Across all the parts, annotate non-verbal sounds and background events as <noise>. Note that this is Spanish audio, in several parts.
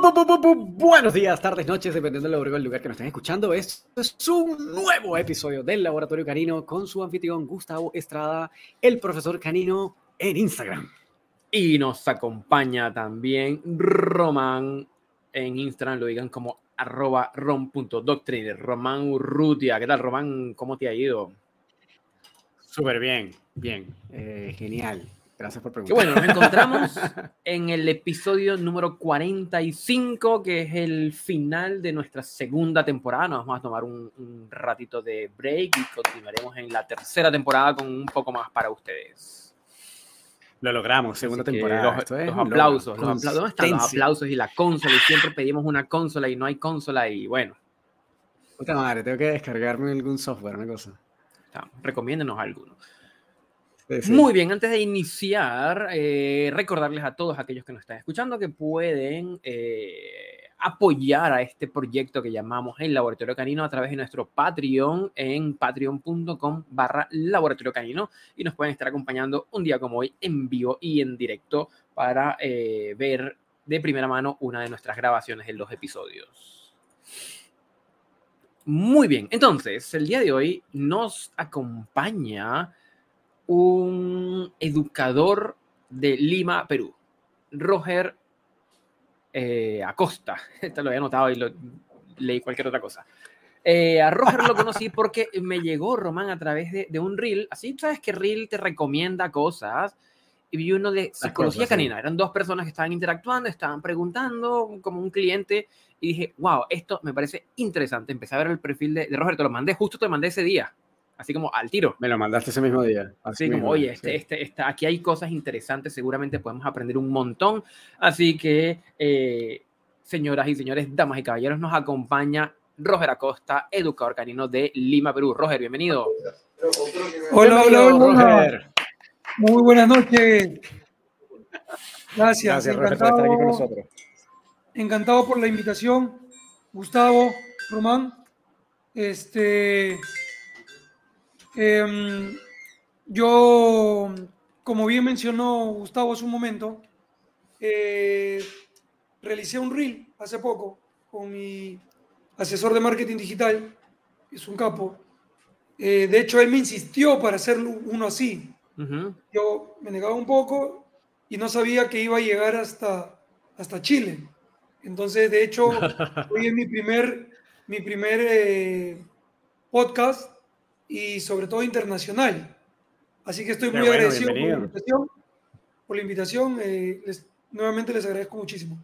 Buenos días, tardes, noches, dependiendo del lugar que nos estén escuchando. Esto es un nuevo episodio del Laboratorio Canino con su anfitrión Gustavo Estrada, el profesor Canino en Instagram. Y nos acompaña también Román en Instagram, lo digan como arroba rom.doctriner, Román Urrutia. ¿Qué tal, Román? ¿Cómo te ha ido? Súper bien, bien, eh, genial. Gracias por preguntar. bueno, nos encontramos <laughs> en el episodio número 45, que es el final de nuestra segunda temporada. Nos vamos a tomar un, un ratito de break y continuaremos en la tercera temporada con un poco más para ustedes. Lo logramos, segunda temporada. Los, los aplausos, los aplausos. ¿Dónde están los aplausos y la consola? Y siempre pedimos una consola y no hay consola y bueno. Puta madre, tengo que descargarme algún software, una cosa. Recomiéndenos alguno. Muy bien, antes de iniciar, eh, recordarles a todos aquellos que nos están escuchando que pueden eh, apoyar a este proyecto que llamamos el Laboratorio Canino a través de nuestro Patreon en patreon.com barra Laboratorio Canino y nos pueden estar acompañando un día como hoy en vivo y en directo para eh, ver de primera mano una de nuestras grabaciones de los episodios. Muy bien, entonces el día de hoy nos acompaña un educador de Lima, Perú, Roger eh, Acosta. <laughs> Esto lo había notado y lo, leí cualquier otra cosa. Eh, a Roger lo conocí <laughs> porque me llegó Román a través de, un reel. Así sabes que reel te recomienda cosas. Y vi uno de psicología canina. Eran dos personas que estaban interactuando, estaban preguntando como un cliente. Y dije, wow, esto me parece interesante. Empecé a ver el perfil de, de Roger. Te lo mandé, justo te mandé ese día así como al tiro. Me lo mandaste ese mismo día. Así, como, oye, este, este, este, aquí hay cosas interesantes, seguramente podemos aprender un montón. Así que, eh, señoras y señores, damas y caballeros, nos acompaña Roger Acosta, educador canino de Lima, Perú. Roger, bienvenido. Hola, hola, hola, Roger. Muy buenas noches. Gracias. Gracias, Roger, por estar aquí con nosotros. Encantado por la invitación. Gustavo, Román. Este, Em, yo, como bien mencionó Gustavo hace un momento, eh, realicé un reel hace poco con mi asesor de marketing digital, es un capo. Eh, de hecho, él me insistió para hacer uno así. Yo me negaba un poco y no sabía que iba a llegar hasta, hasta Chile. Entonces, de hecho, <laughs> hoy es mi primer, mi primer eh, podcast y sobre todo internacional. Así que estoy muy agradecido por la invitación. Por la invitación eh, nuevamente les agradezco muchísimo.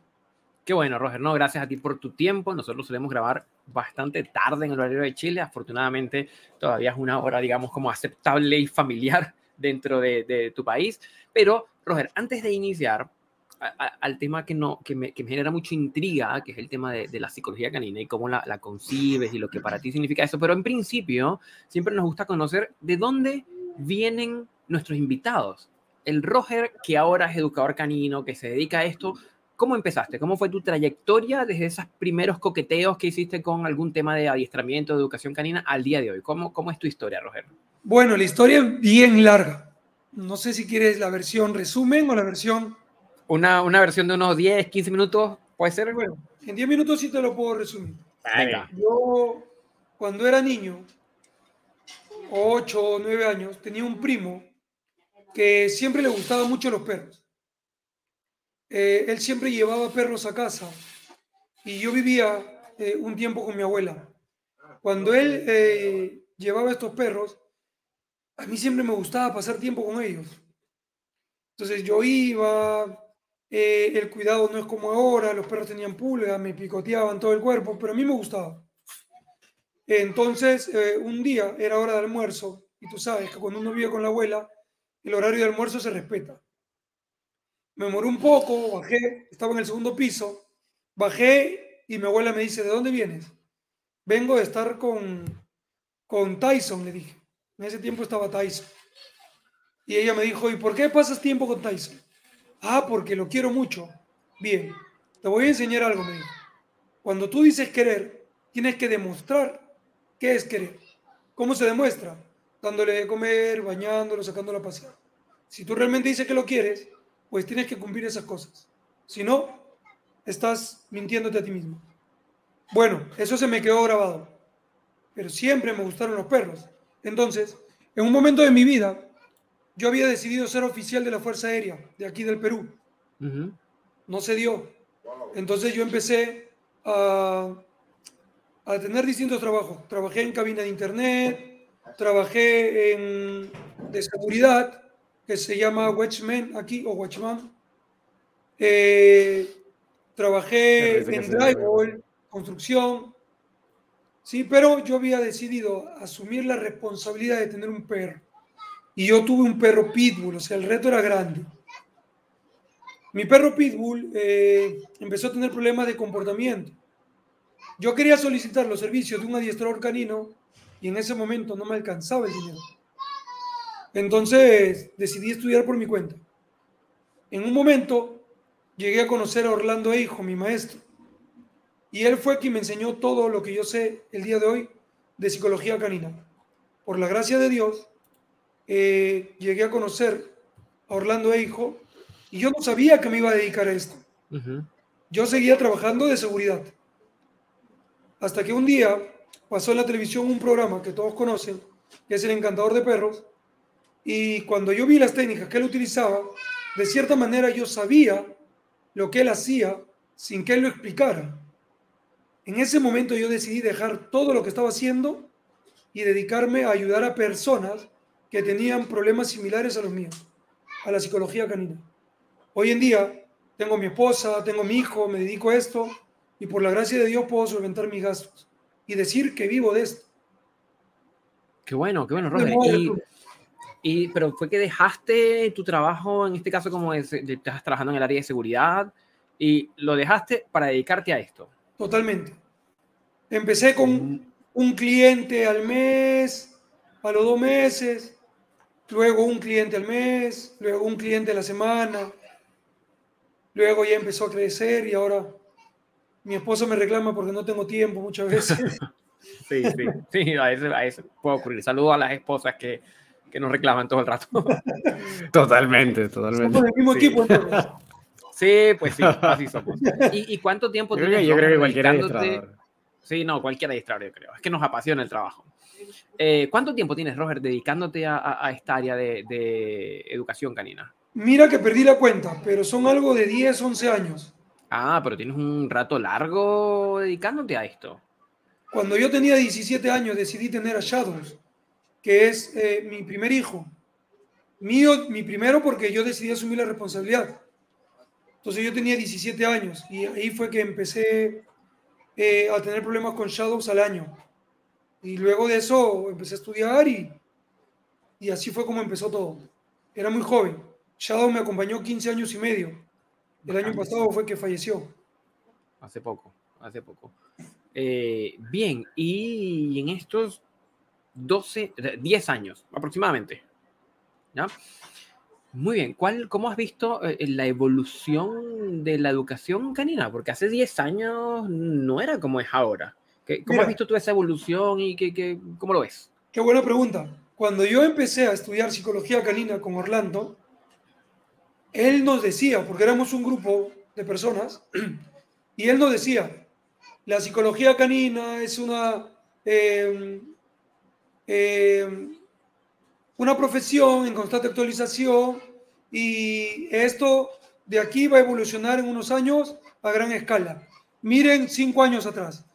Qué bueno, Roger. No, gracias a ti por tu tiempo. Nosotros solemos grabar bastante tarde en el horario de Chile. Afortunadamente, todavía es una hora, digamos, como aceptable y familiar <laughs> dentro de, de tu país. Pero, Roger, antes de iniciar, al tema que, no, que, me, que me genera mucha intriga, que es el tema de, de la psicología canina y cómo la, la, concibes y lo que para ti significa eso. Pero en principio, siempre nos gusta conocer de dónde vienen nuestros invitados. El Roger, que ahora es educador canino, que se dedica a esto, ¿cómo empezaste? ¿Cómo fue tu trayectoria desde esos primeros coqueteos que hiciste con algún tema de adiestramiento, de educación canina al día de hoy? ¿Cómo, cómo es tu historia, Roger? Bueno, la historia es bien larga. No sé si quieres la versión resumen o la versión una, una versión de unos 10, 15 minutos, ¿puede ser? Bueno, en 10 minutos sí te lo puedo resumir. Yo, cuando era niño, 8 o 9 años, tenía un primo que siempre le gustaban mucho los perros. Eh, él siempre llevaba perros a casa y yo vivía eh, un tiempo con mi abuela. Cuando él eh, llevaba estos perros, a mí siempre me gustaba pasar tiempo con ellos. Entonces yo iba, eh, el cuidado no es como ahora, los perros tenían pulgas, me picoteaban todo el cuerpo, pero a mí me gustaba. Entonces, eh, un día era hora de almuerzo, y tú sabes que cuando uno vive con la abuela, el horario de almuerzo se respeta. Me moró un poco, bajé, estaba en el segundo piso, bajé y mi abuela me dice, ¿de dónde vienes? Vengo de estar con, con Tyson, le dije. En ese tiempo estaba Tyson. Y ella me dijo, ¿y por qué pasas tiempo con Tyson? Ah, porque lo quiero mucho. Bien, te voy a enseñar algo, me dijo. Cuando tú dices querer, tienes que demostrar qué es querer. ¿Cómo se demuestra? Dándole de comer, bañándolo, sacándolo a pasear. Si tú realmente dices que lo quieres, pues tienes que cumplir esas cosas. Si no, estás mintiéndote a ti mismo. Bueno, eso se me quedó grabado. Pero siempre me gustaron los perros. Entonces, en un momento de mi vida, yo había decidido ser oficial de la Fuerza Aérea de aquí del Perú. No se dio. Entonces yo empecé a, a tener distintos trabajos. Trabajé en cabina de internet, trabajé en de seguridad, que se llama Watchman aquí, o Watchman. Eh, trabajé en drywall, construcción, sí, pero yo había decidido asumir la responsabilidad de tener un perro. Y yo tuve un perro pitbull, o sea, el reto era grande. Mi perro pitbull eh, empezó a tener problemas de comportamiento. Yo quería solicitar los servicios de un adiestrador canino y en ese momento no me alcanzaba el dinero. Entonces decidí estudiar por mi cuenta. En un momento llegué a conocer a Orlando Eijo, mi maestro, y él fue quien me enseñó todo lo que yo sé el día de hoy de psicología canina. Por la gracia de Dios, eh, llegué a conocer a Orlando Eijo y yo no sabía que me iba a dedicar a esto. Yo seguía trabajando de seguridad. Hasta que un día pasó en la televisión un programa que todos conocen, que es El Encantador de Perros, y cuando yo vi las técnicas que él utilizaba, de cierta manera yo sabía lo que él hacía sin que él lo explicara. En ese momento yo decidí dejar todo lo que estaba haciendo y dedicarme a ayudar a personas que tenían problemas similares a los míos, a la psicología canina. Hoy en día tengo mi esposa, tengo mi hijo, me dedico a esto y por la gracia de Dios puedo solventar mis gastos y decir que vivo de esto. Qué bueno, qué bueno, Roger. Y, pero fue que dejaste tu trabajo, en este caso como estás trabajando en el área de seguridad, y lo dejaste para dedicarte a esto. Totalmente. Empecé con un cliente al mes, a los dos meses, luego un cliente al mes, luego un cliente a la semana, luego ya empezó a crecer y ahora mi esposo me reclama porque no tengo tiempo muchas veces. <laughs> sí, sí, sí, a eso, a eso puede ocurrir. Saludo a las esposas que que nos reclaman todo el rato. <laughs> totalmente, totalmente. Somos del mismo sí. equipo entonces. <laughs> Sí, pues sí, así somos. ¿Y, y cuánto tiempo yo tienes? yo creo que cualquier administrador. Sí, no, cualquier administrador yo creo. Es que nos apasiona el trabajo. Eh, ¿Cuánto tiempo tienes, Roger, dedicándote a, a esta área de, de, educación canina? Mira que perdí la cuenta, pero son algo de 10, 11 años. Ah, pero tienes un rato largo dedicándote a esto. Cuando yo tenía 17 años decidí tener a Shadows que es eh, mi primer hijo. Mío, mi primero porque yo decidí asumir la responsabilidad. Entonces yo tenía 17 años y ahí fue que empecé eh, a tener problemas con Shadows al año. Y luego de eso empecé a estudiar y, y así fue como empezó todo. Era muy joven. Shadow me acompañó 15 años y medio. El año pasado fue que falleció. Hace poco, hace poco. Eh, bien, y en estos 12, 10 años aproximadamente. ¿Ya? Muy bien, ¿Cuál, ¿cómo has visto eh, la evolución de la educación canina? Porque hace 10 años no era como es ahora. ¿Cómo has visto tú esa evolución y qué, qué, cómo lo ves? Qué buena pregunta. Cuando yo empecé a estudiar psicología canina con Orlando, él nos decía, porque éramos un grupo de personas, <clears throat> y él nos decía, la psicología canina es una, eh, eh, una profesión en constante actualización y esto de aquí va a evolucionar en unos años a gran escala. Miren cinco años atrás.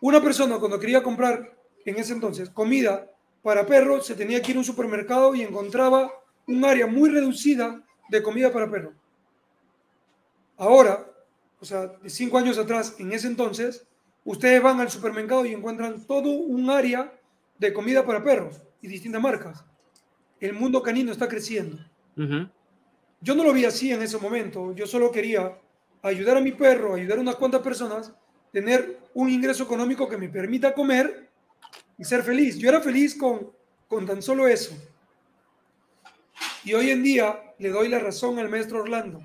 Una persona cuando quería comprar en ese entonces comida para perros se tenía que ir a un supermercado y encontraba un área muy reducida de comida para perros. Ahora, o sea, de cinco años atrás, en ese entonces, ustedes van al supermercado y encuentran todo un área de comida para perros y distintas marcas. El mundo canino está creciendo. Yo no lo vi así en ese momento. Yo solo quería ayudar a mi perro, ayudar a unas cuantas personas, tener un ingreso económico que me permita comer y ser feliz. Yo era feliz con, con tan solo eso. Y hoy en día le doy la razón al maestro Orlando.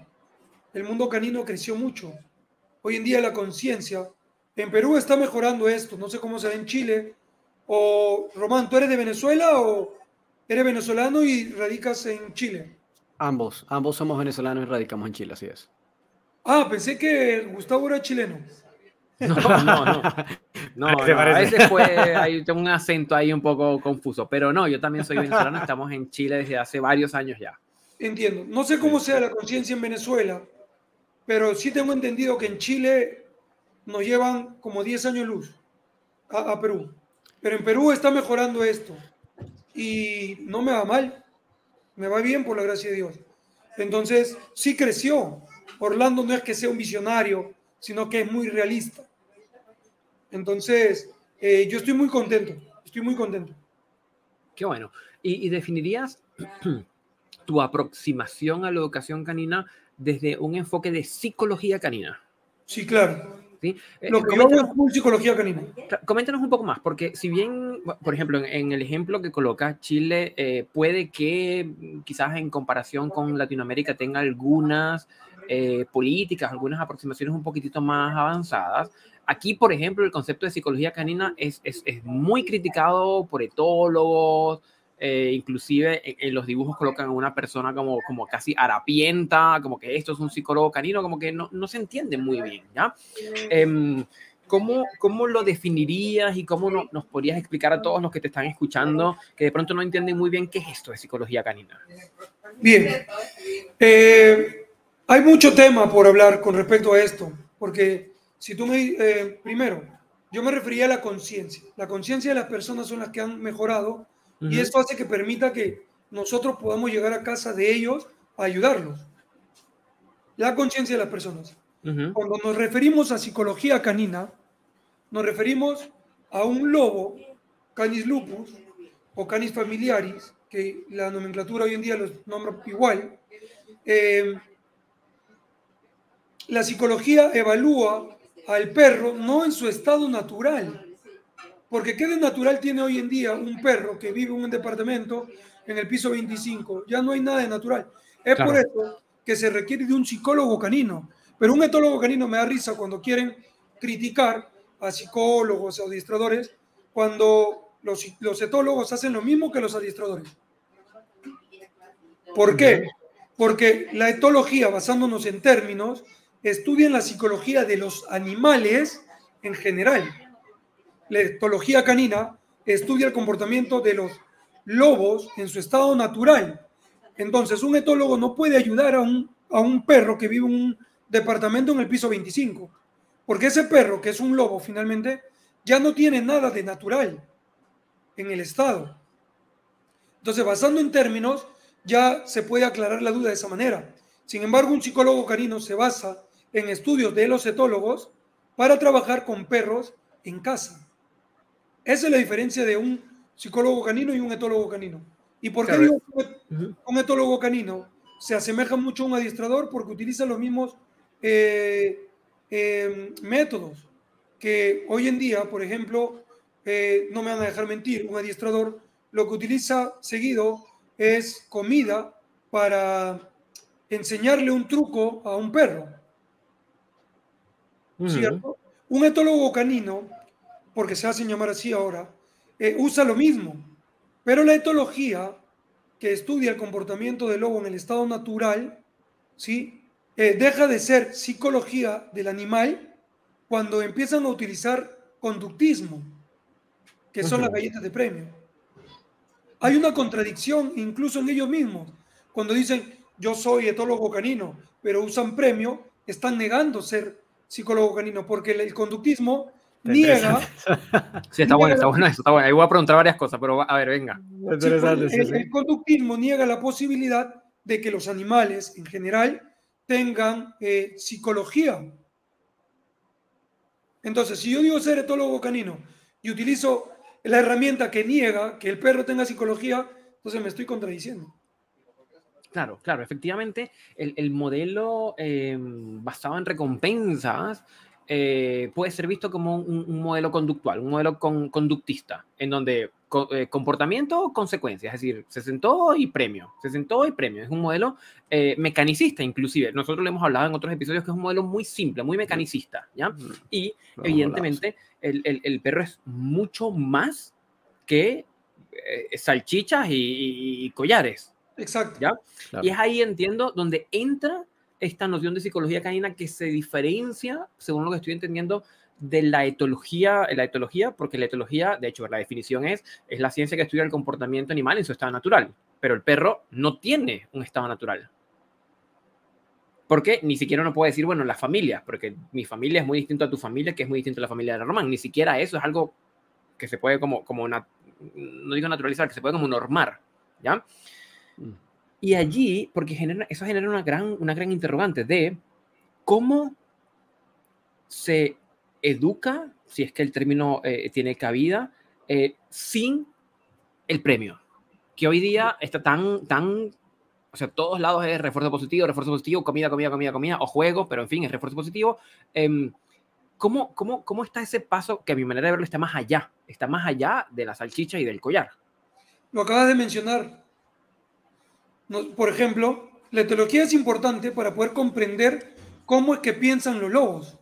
El mundo canino creció mucho. Hoy en día la conciencia. En Perú está mejorando esto. No sé cómo se ve en Chile, o, Román, ¿tú eres de Venezuela o eres venezolano y radicas en Chile? Ambos, ambos somos venezolanos y radicamos en Chile, así es. Ah, pensé que Gustavo era chileno. No, no, no. <laughs> No, ¿A qué te no, a veces fue hay un acento ahí un poco confuso, pero no, yo también soy venezolano, estamos en Chile desde hace varios años ya. Entiendo. No sé cómo sea la conciencia en Venezuela, pero sí tengo entendido que en Chile nos llevan como 10 años luz a, a Perú. Pero en Perú está mejorando esto. Y no me va mal. Me va bien por la gracia de Dios. Entonces, sí creció. Orlando no es que sea un visionario, sino que es muy realista. Entonces, eh, yo estoy muy contento. Estoy muy contento. Qué bueno. ¿Y, y definirías <clears throat> tu aproximación a la educación canina desde un enfoque de psicología canina? Sí, claro. ¿sí? Eh, Lo que yo es psicología canina. Coméntanos un poco más, porque si bien, por ejemplo, en, en el ejemplo que coloca Chile, eh, puede que mm, quizás en comparación con Latinoamérica tenga algunas eh, políticas, algunas aproximaciones un poquitito más avanzadas. Aquí, por ejemplo, el concepto de psicología canina es, es, es muy criticado por etólogos, eh, inclusive en, en los dibujos colocan a una persona como, como casi harapienta, como que esto es un psicólogo canino, como que no, no se entiende muy bien, ¿ya? Em, ¿Cómo, ¿Cómo lo definirías y cómo no- nos podrías explicar a todos los que te están escuchando que de pronto no entienden muy bien qué es esto de psicología canina? Bien. Eh, hay mucho tema por hablar con respecto a esto, porque si tú me... eh, primero, yo me refería a la conciencia. La conciencia de las personas son las que han mejorado y Ujú. esto hace que permita que nosotros podamos llegar a casa de ellos a ayudarlos. La conciencia de las personas. Ujú. Cuando nos referimos a psicología canina, nos referimos a un lobo, Canis lupus o Canis familiaris, que la nomenclatura hoy en día los nombra igual. Eh, la psicología evalúa al perro no en su estado natural, porque ¿qué de natural tiene hoy en día un perro que vive en un departamento en el piso 25? Ya no hay nada de natural. Es Claro. por eso que se requiere de un psicólogo canino. Pero un etólogo canino me da risa cuando quieren criticar a psicólogos, a adiestradores, cuando los, los etólogos hacen lo mismo que los adiestradores. ¿Por qué? Porque la etología, basándonos en términos, estudia la psicología de los animales en general. La etología canina estudia el comportamiento de los lobos en su estado natural. Entonces, un etólogo no puede ayudar a un, a un perro que vive en un departamento en el piso 25, porque ese perro, que es un lobo finalmente, ya no tiene nada de natural en el estado. Entonces, basando en términos, ya se puede aclarar la duda de esa manera. Sin embargo, un psicólogo canino se basa en estudios de los etólogos para trabajar con perros en casa. Esa es la diferencia de un psicólogo canino y un etólogo canino. ¿Y por qué digo un etólogo canino se asemeja mucho a un adiestrador? Porque utiliza los mismos eh, eh, métodos que hoy en día, por ejemplo, eh, no me van a dejar mentir, un adiestrador lo que utiliza seguido es comida para enseñarle un truco a un perro. ¿Cierto? Un etólogo canino, porque se hacen llamar así ahora, eh, usa lo mismo, pero la etología, que estudia el comportamiento del lobo en el estado natural, ¿sí? Eh, deja de ser psicología del animal cuando empiezan a utilizar conductismo, que son las galletas de premio. Hay una contradicción incluso en ellos mismos. Cuando dicen, yo soy etólogo canino, pero usan premio, están negando ser psicólogo canino, porque el, el conductismo niega, <laughs> Sí, está bueno, está bueno eso, está bueno. Ahí voy a preguntar varias cosas, pero va- a ver, venga. Interesante, sí, el, sí. el conductismo niega la posibilidad de que los animales en general tengan eh, psicología. Entonces, si yo digo ser etólogo canino y utilizo la herramienta que niega que el perro tenga psicología, entonces me estoy contradiciendo. Claro, claro, efectivamente, el, el modelo eh, basado en recompensas eh, puede ser visto como un, un modelo conductual, un modelo con- conductista, en donde co- eh, comportamiento, consecuencia, es decir, se sentó y premio, se sentó y premio. Es un modelo eh, mecanicista, inclusive. Nosotros lo hemos hablado en otros episodios que es un modelo muy simple, muy mecanicista, ¿ya? Y Lo evidentemente el, el- el perro es mucho más que eh, salchichas y- y- y collares. Exacto. ¿Ya? Claro. Y es ahí, entiendo, donde entra esta noción de psicología canina que se diferencia, según lo que estoy entendiendo, de la etología, la etología, porque la etología, de hecho, la definición es, es la ciencia que estudia el comportamiento animal en su estado natural, pero el perro no tiene un estado natural. Porque ni siquiera uno puede decir, bueno, la familia, porque mi familia es muy distinta a tu familia, que es muy distinta a la familia de Román. Ni siquiera eso es algo que se puede como, como una, no digo naturalizar, que se puede como normar, ¿ya? Y allí, porque genera, eso genera una gran, una gran interrogante de cómo se educa, si es que el término eh, tiene cabida, eh, sin el premio, que hoy día está tan, tan, o sea, todos lados es refuerzo positivo, refuerzo positivo, comida, comida, comida, comida, o juego, pero en fin, es refuerzo positivo. Eh, ¿cómo, cómo, cómo está ese paso que a mi manera de verlo está más allá? Está más allá de la salchicha y del collar. Lo acabas de mencionar. Por ejemplo, la etología es importante para poder comprender cómo es que piensan los lobos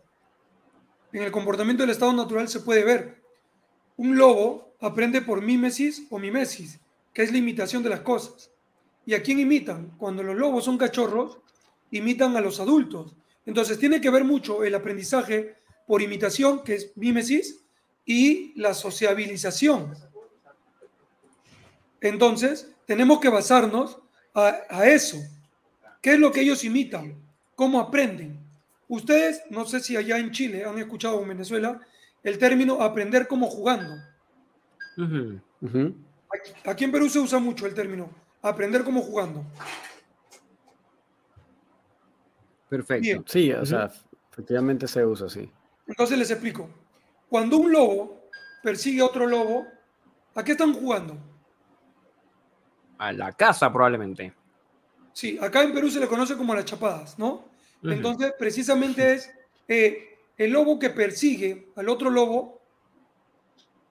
en el comportamiento del estado natural se puede ver. Un lobo aprende por mímesis o mimesis, que es la imitación de las cosas. ¿Y a quién imitan? Cuando los lobos son cachorros, imitan a los adultos. Entonces tiene que ver mucho el aprendizaje por imitación, que es mímesis, y la sociabilización. Entonces, tenemos que basarnos a, a eso. ¿Qué es lo que ellos imitan? ¿Cómo aprenden? Ustedes, no sé si allá en Chile han escuchado en Venezuela el término aprender como jugando. Aquí, en Perú se usa mucho el término aprender como jugando. Perfecto. Sí, o sea, efectivamente se usa así. Entonces les explico. Cuando un lobo persigue a otro lobo, ¿a qué están jugando? A la casa probablemente. Sí, acá en Perú se le conoce como las chapadas, ¿no? Entonces, precisamente es eh, el lobo que persigue al otro lobo,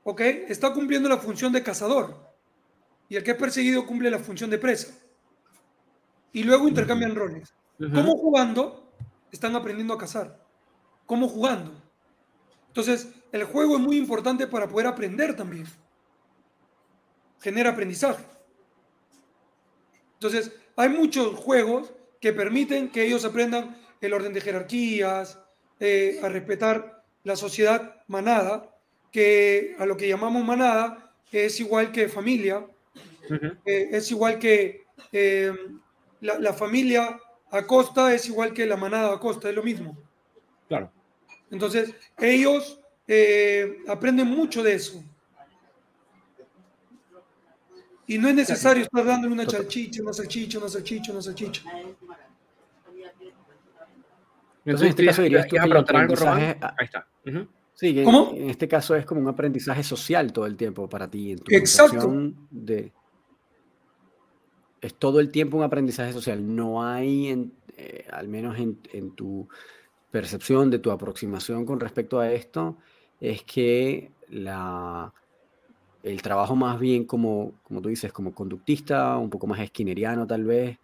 ¿ok? Está cumpliendo la función de cazador. Y el que es perseguido cumple la función de presa. Y luego intercambian roles. ¿Cómo jugando? Están aprendiendo a cazar. ¿Cómo jugando? Entonces, el juego es muy importante para poder aprender también. Genera aprendizaje. Entonces, hay muchos juegos que permiten que ellos aprendan el orden de jerarquías, eh, a respetar la sociedad manada, que a lo que llamamos manada es igual que familia, eh, es igual que eh, la, familia a costa, es igual que la manada a costa, es lo mismo. Claro. Entonces, ellos aprenden mucho de eso. Y no es necesario estar dándole una salchicha, una salchicha, una salchicha, una salchicha. Entonces, en este caso dirías tú que el aprendizaje... Ahí está. Sí, ¿Cómo? En, este caso es como un aprendizaje social todo el tiempo para ti. En tu Exacto. De, es todo el tiempo un aprendizaje social. No hay, eh, al menos en, en, tu percepción de tu aproximación con respecto a esto, es que la, el trabajo más bien como, como tú dices, como conductista, un poco más esquineriano tal vez,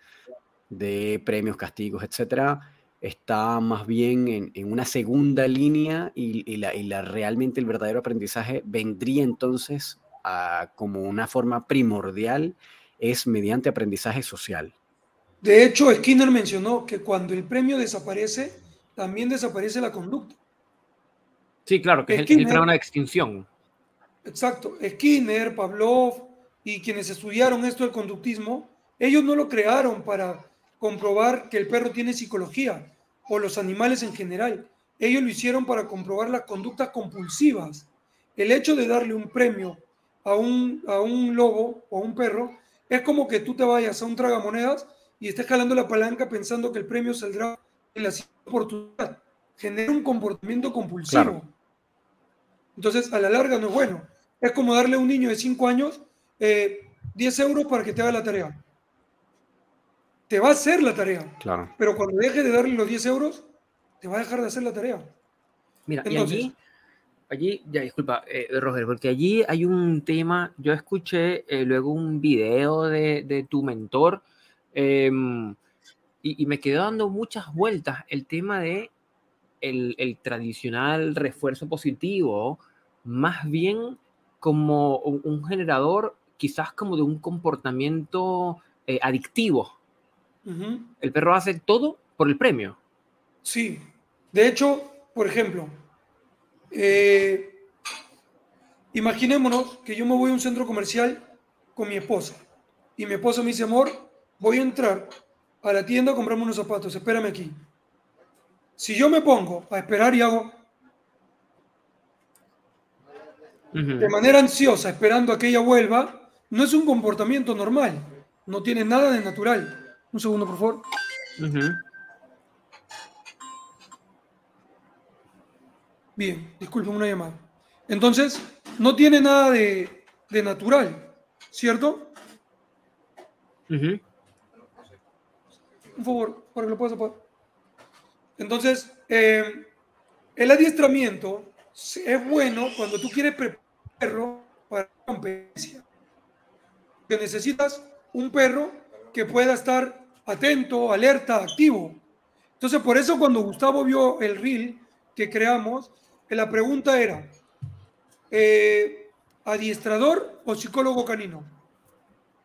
de premios, castigos, etcétera, está más bien en, una segunda línea y, la, realmente el verdadero aprendizaje vendría entonces a, como una forma primordial es mediante aprendizaje social. De hecho, Skinner mencionó que cuando el premio desaparece, también desaparece la conducta. Sí, claro, que es el, de extinción. Exacto. Skinner, Pavlov y quienes estudiaron esto del conductismo, ellos no lo crearon para comprobar que el perro tiene psicología o los animales en general. Ellos lo hicieron para comprobar las conductas compulsivas. El hecho de darle un premio a un, a un lobo o a un perro es como que tú te vayas a un tragamonedas y estés jalando la palanca pensando que el premio saldrá en la oportunidad. Genera un comportamiento compulsivo. Entonces, a la larga no es bueno. Es como darle a un niño de 5 años 10 eh, euros para que te haga la tarea te va a hacer la tarea. Claro. Pero cuando deje de darle los 10 euros, te va a dejar de hacer la tarea. Mira, y allí, allí, ya disculpa, eh, Roger, porque allí hay un tema, yo escuché eh, luego un video de, tu mentor em, y, me quedó dando muchas vueltas el tema de el, tradicional refuerzo positivo, más bien como un, generador quizás como de un comportamiento eh, adictivo el perro hace todo por el premio. Sí. De hecho, por ejemplo, eh, imaginémonos que yo me voy a un centro comercial con mi esposa y mi esposa me dice, amor, voy a entrar a la tienda a comprarme unos zapatos, espérame aquí. Si yo me pongo a esperar y hago de manera ansiosa, esperando a que ella vuelva, no es un comportamiento normal, no tiene nada de natural. Un segundo, por favor. Bien, disculpen una llamada. Entonces, no tiene nada de, natural, ¿cierto? Un favor, para que lo puedas apagar. Entonces, eh, el adiestramiento es bueno cuando tú quieres preparar perro para competencia. Que necesitas un perro que pueda estar atento, alerta, activo. Entonces, por eso cuando Gustavo vio el reel que creamos, la pregunta era, eh, ¿adiestrador o psicólogo canino?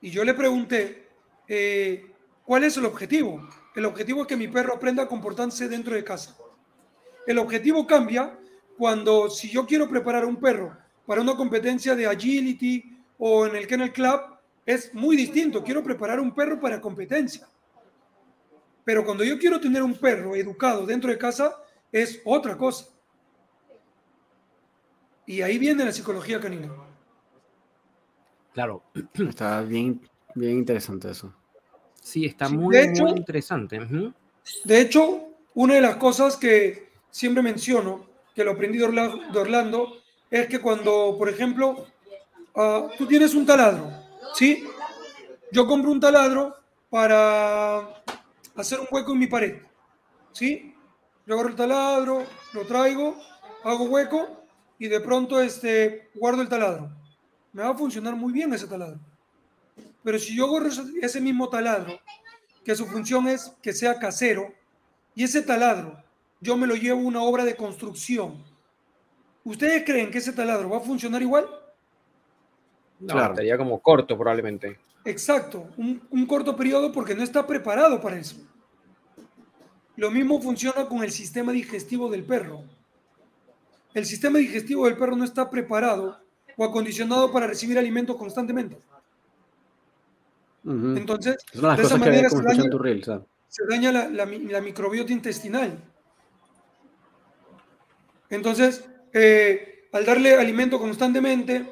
Y yo le pregunté, eh, ¿cuál es el objetivo? El objetivo es que mi perro aprenda a comportarse dentro de casa. El objetivo cambia cuando si yo quiero preparar un perro para una competencia de agility o en el kennel club, es muy distinto. Quiero preparar un perro para competencia. Pero cuando yo quiero tener un perro educado dentro de casa, es otra cosa. Y ahí viene la psicología canina. Claro. <clears throat> Está bien, bien interesante eso. Sí, está muy, muy interesante. De hecho, una de las cosas que siempre menciono, que lo aprendí de Orlando, es que cuando, por ejemplo, ah, tú tienes un taladro, ¿sí? Yo compro un taladro para hacer un hueco en mi pared, ¿sí? Yo agarro el taladro, lo traigo, hago hueco y de pronto este, guardo el taladro. Me va a funcionar muy bien ese taladro. Pero si yo agarro ese mismo taladro, que su función es que sea casero, y ese taladro yo me lo llevo a una obra de construcción, ¿ustedes creen que ese taladro va a funcionar igual? No, claro. estaría como corto probablemente. Exacto, un, un corto periodo porque no está preparado para eso. Lo mismo funciona con el sistema digestivo del perro. El sistema digestivo del perro no está preparado o acondicionado para recibir alimentos constantemente. Entonces, de esa manera se daña, la, microbiota intestinal. Entonces, eh, al darle alimento constantemente,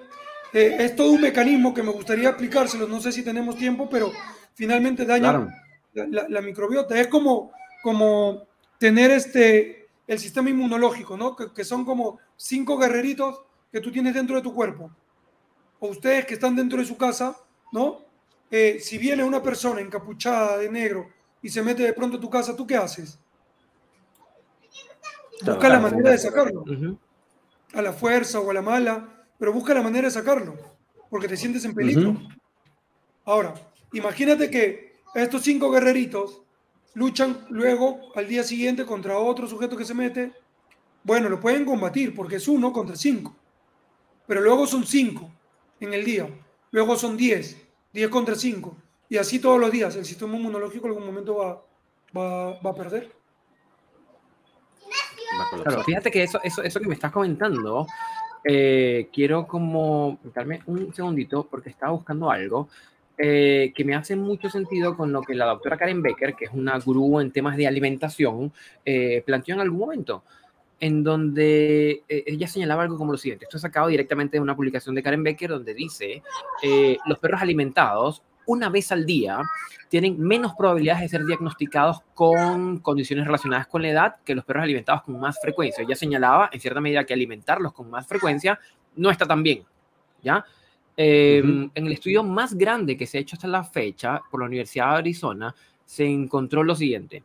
eh, es todo un mecanismo que me gustaría aplicárselo, no sé si tenemos tiempo, pero finalmente daña la, microbiota. Es como, como tener este, el sistema inmunológico, ¿no? Que, son como cinco guerreritos que tú tienes dentro de tu cuerpo. O ustedes que están dentro de su casa, ¿no? Eh, si viene una persona encapuchada de negro y se mete de pronto a tu casa, ¿tú qué haces? Busca la manera de sacarlo. A la fuerza o a la mala, pero busca la manera de sacarlo, porque te sientes en peligro. Ahora, imagínate que estos cinco guerreritos luchan luego al día siguiente contra otro sujeto que se mete. Bueno, lo pueden combatir porque es uno contra cinco, pero luego son cinco en el día, luego son diez, 10 contra 5. Y así todos los días. El sistema inmunológico en algún momento va, va, a perder. Claro, fíjate que eso, eso, eso que me estás comentando, eh, quiero como darme un segundito porque estaba buscando algo eh, que me hace mucho sentido con lo que la doctora Karen Becker, que es una gurú en temas de alimentación, eh, planteó en algún momento en donde eh, ella señalaba algo como lo siguiente. Esto es sacado directamente de una publicación de Karen Becker donde dice, eh, los perros alimentados una vez al día tienen menos probabilidades de ser diagnosticados con condiciones relacionadas con la edad que los perros alimentados con más frecuencia. Ella señalaba en cierta medida que alimentarlos con más frecuencia no está tan bien, ¿ya? Em, en el estudio más grande que se ha hecho hasta la fecha por la Universidad de Arizona, se encontró lo siguiente.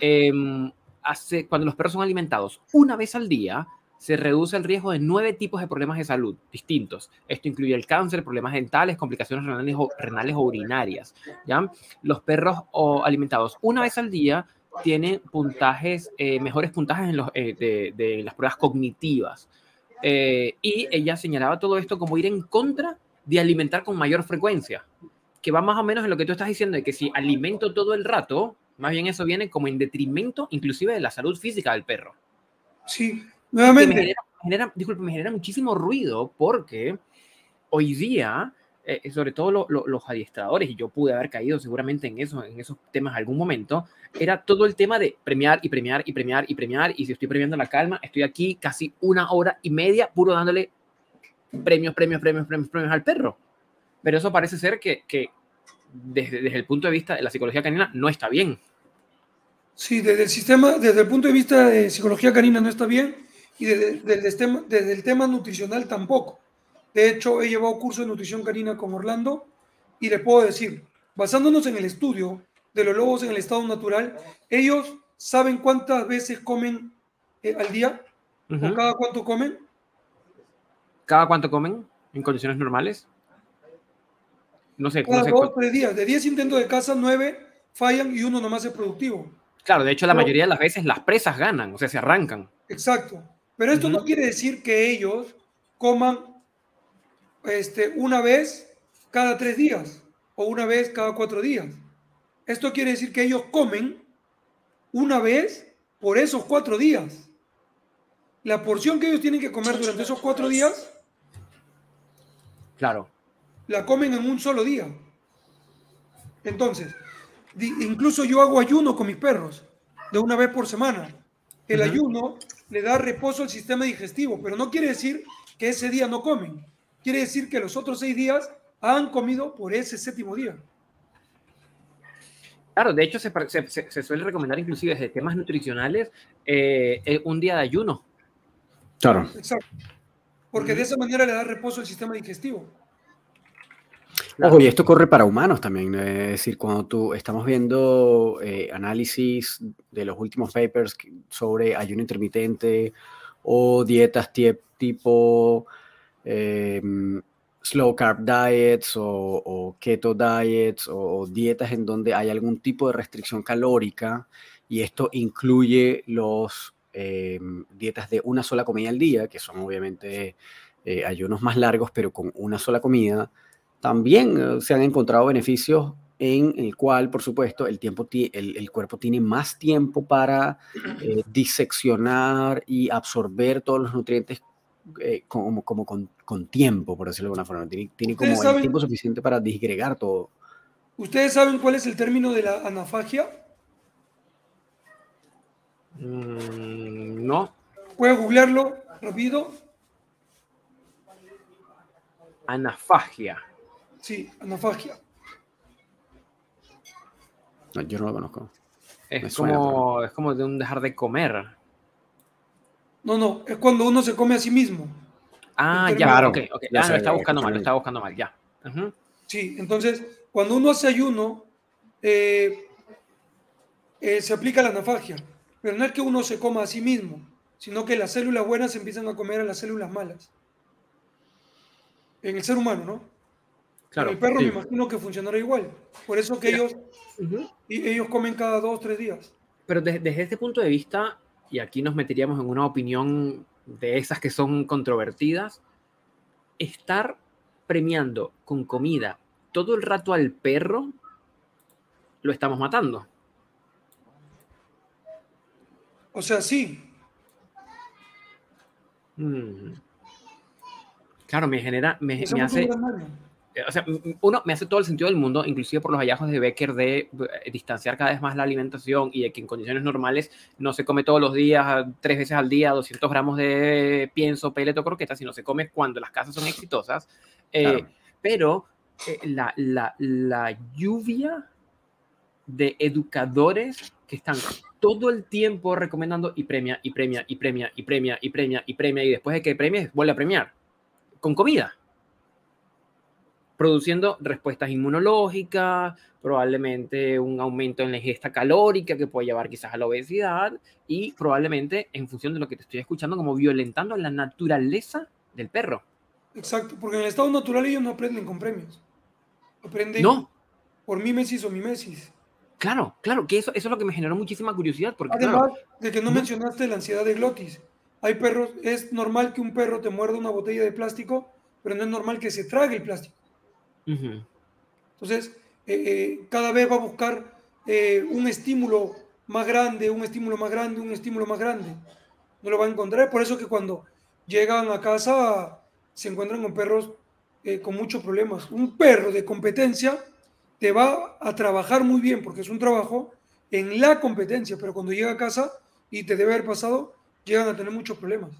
Em, hace, cuando los perros son alimentados una vez al día, se reduce el riesgo de nueve tipos de problemas de salud distintos. Esto incluye el cáncer, problemas dentales, complicaciones renales o, renales o urinarias. ¿ya? Los perros alimentados una vez al día tienen puntajes, eh, mejores puntajes en eh, las pruebas cognitivas. Eh, y ella señalaba todo esto como ir en contra de alimentar con mayor frecuencia, que va más o menos en lo que tú estás diciendo, de que si alimento todo el rato, Más bien eso viene como en detrimento inclusive de la salud física del perro. Sí, nuevamente. Me genera, disculpe, me genera muchísimo ruido porque hoy día, eh, sobre todo los adiestradores, y yo pude haber caído seguramente en, eso, en esos temas algún momento, era todo el tema de premiar y premiar y premiar y premiar. Y si estoy premiando la calma, estoy aquí casi una hora y media puro dándole premios, premios, premios, premios, premios al perro. Pero eso parece ser que, que desde, desde, el punto de vista de la psicología canina no está bien. Sí, desde el sistema, desde el punto de vista de psicología canina no está bien y desde, desde, el, tema, desde el tema nutricional tampoco. De hecho, he llevado curso de nutrición canina con Orlando y le puedo decir, basándonos en el estudio de los lobos en el estado natural, ellos saben cuántas veces comen eh, al día uh -huh. o cada cuánto comen. ¿Cada cuánto comen en condiciones normales? No sé. Cada no sé dos, tres días. De 10 intentos de caza, 9 fallan y uno nomás es productivo. Claro, de hecho, la Pero- mayoría de las veces las presas ganan, o sea, se arrancan. Exacto. Pero esto no quiere decir que ellos coman este, una vez cada tres días o una vez cada cuatro días. Esto quiere decir que ellos comen una vez por esos cuatro días. La porción que ellos tienen que comer durante esos cuatro días Claro. la comen en un solo día. Entonces, incluso yo hago ayuno con mis perros de una vez por semana. El ayuno le da reposo al sistema digestivo, pero no quiere decir que ese día no comen. Quiere decir que los otros seis días han comido por ese séptimo día. Claro, de hecho, se, par- se- se- se suele recomendar inclusive desde temas nutricionales eh, eh, un día de ayuno. Claro. Exacto. Porque de esa manera le da reposo al sistema digestivo. Ojo, y esto corre para humanos también. Es decir, cuando tú estamos viendo eh, análisis de los últimos papers sobre ayuno intermitente o dietas tipo eh, slow carb diets o, keto diets o, dietas en donde hay algún tipo de restricción calórica y esto incluye los eh, dietas de una sola comida al día, que son obviamente eh, ayunos más largos, pero con una sola comida también eh, se han encontrado beneficios en el cual, por supuesto, el, tiempo ti- el, el cuerpo tiene más tiempo para eh, <clears throat> diseccionar y absorber todos los nutrientes eh, como, como con, con tiempo, por decirlo de alguna forma. Tiene, tiene como el tiempo suficiente para disgregar todo. ¿Ustedes saben cuál es el término de la anafagia? Mm, no, Puedes googlearlo rápido. anafagia. Sí, anafagia. No, yo no lo conozco. Es suena, como, es como de un dejar de comer. No, no, es cuando uno se come a sí mismo. Ah, ya, Claro, ok, ok. ya Ah, lo estaba buscando mal, lo estaba buscando mal, ya. Sí, entonces, cuando uno hace ayuno, eh, eh, se aplica la anafagia. Pero no es que uno se coma a sí mismo, sino que las células buenas empiezan a comer a las células malas. En el ser humano, ¿no? Claro. el perro sí. me imagino que funcionará igual. Por eso que Mira. ellos, Ujú. y- ellos comen cada dos, tres días. Pero de- desde este punto de vista, y aquí nos meteríamos en una opinión de esas que son controvertidas, estar premiando con comida todo el rato al perro, lo estamos matando. O sea, sí, Mm. Claro, me genera, me, me hace. O sea, uno me hace todo el sentido del mundo, inclusive por los hallazgos de Becker de eh, distanciar cada vez más la alimentación y de que en condiciones normales no se come todos los días, tres veces al día, 200 gramos de pienso, pellet o croquetas, sino se come cuando las casas son exitosas. Eh, Claro. Pero eh, la, la, la lluvia de educadores que están todo el tiempo recomendando y premia, y premia, y premia, y premia, y premia, y premia, y después de que premies, vuelve a premiar con comida produciendo respuestas inmunológicas, probablemente un aumento en la ingesta calórica que puede llevar quizás a la obesidad y probablemente en función de lo que te estoy escuchando como violentando la naturaleza del perro. Exacto, porque en el estado natural ellos no aprenden con premios. Aprenden No, por mimesis o mimesis. claro, claro, que eso, eso es lo que me generó muchísima curiosidad porque Además claro, de que no mencionaste la ansiedad de glotis. Hay perros, es normal que un perro te muerda una botella de plástico, pero no es normal que se trague el plástico. Entonces, eh, eh, cada vez va a buscar eh, un estímulo más grande, un estímulo más grande, un estímulo más grande. No lo va a encontrar. Por eso que cuando llegan a casa se encuentran con perros con muchos problemas. Un perro de competencia te va a trabajar muy bien porque es un trabajo en la competencia, pero cuando llega a casa y te debe haber pasado, llegan a tener muchos problemas.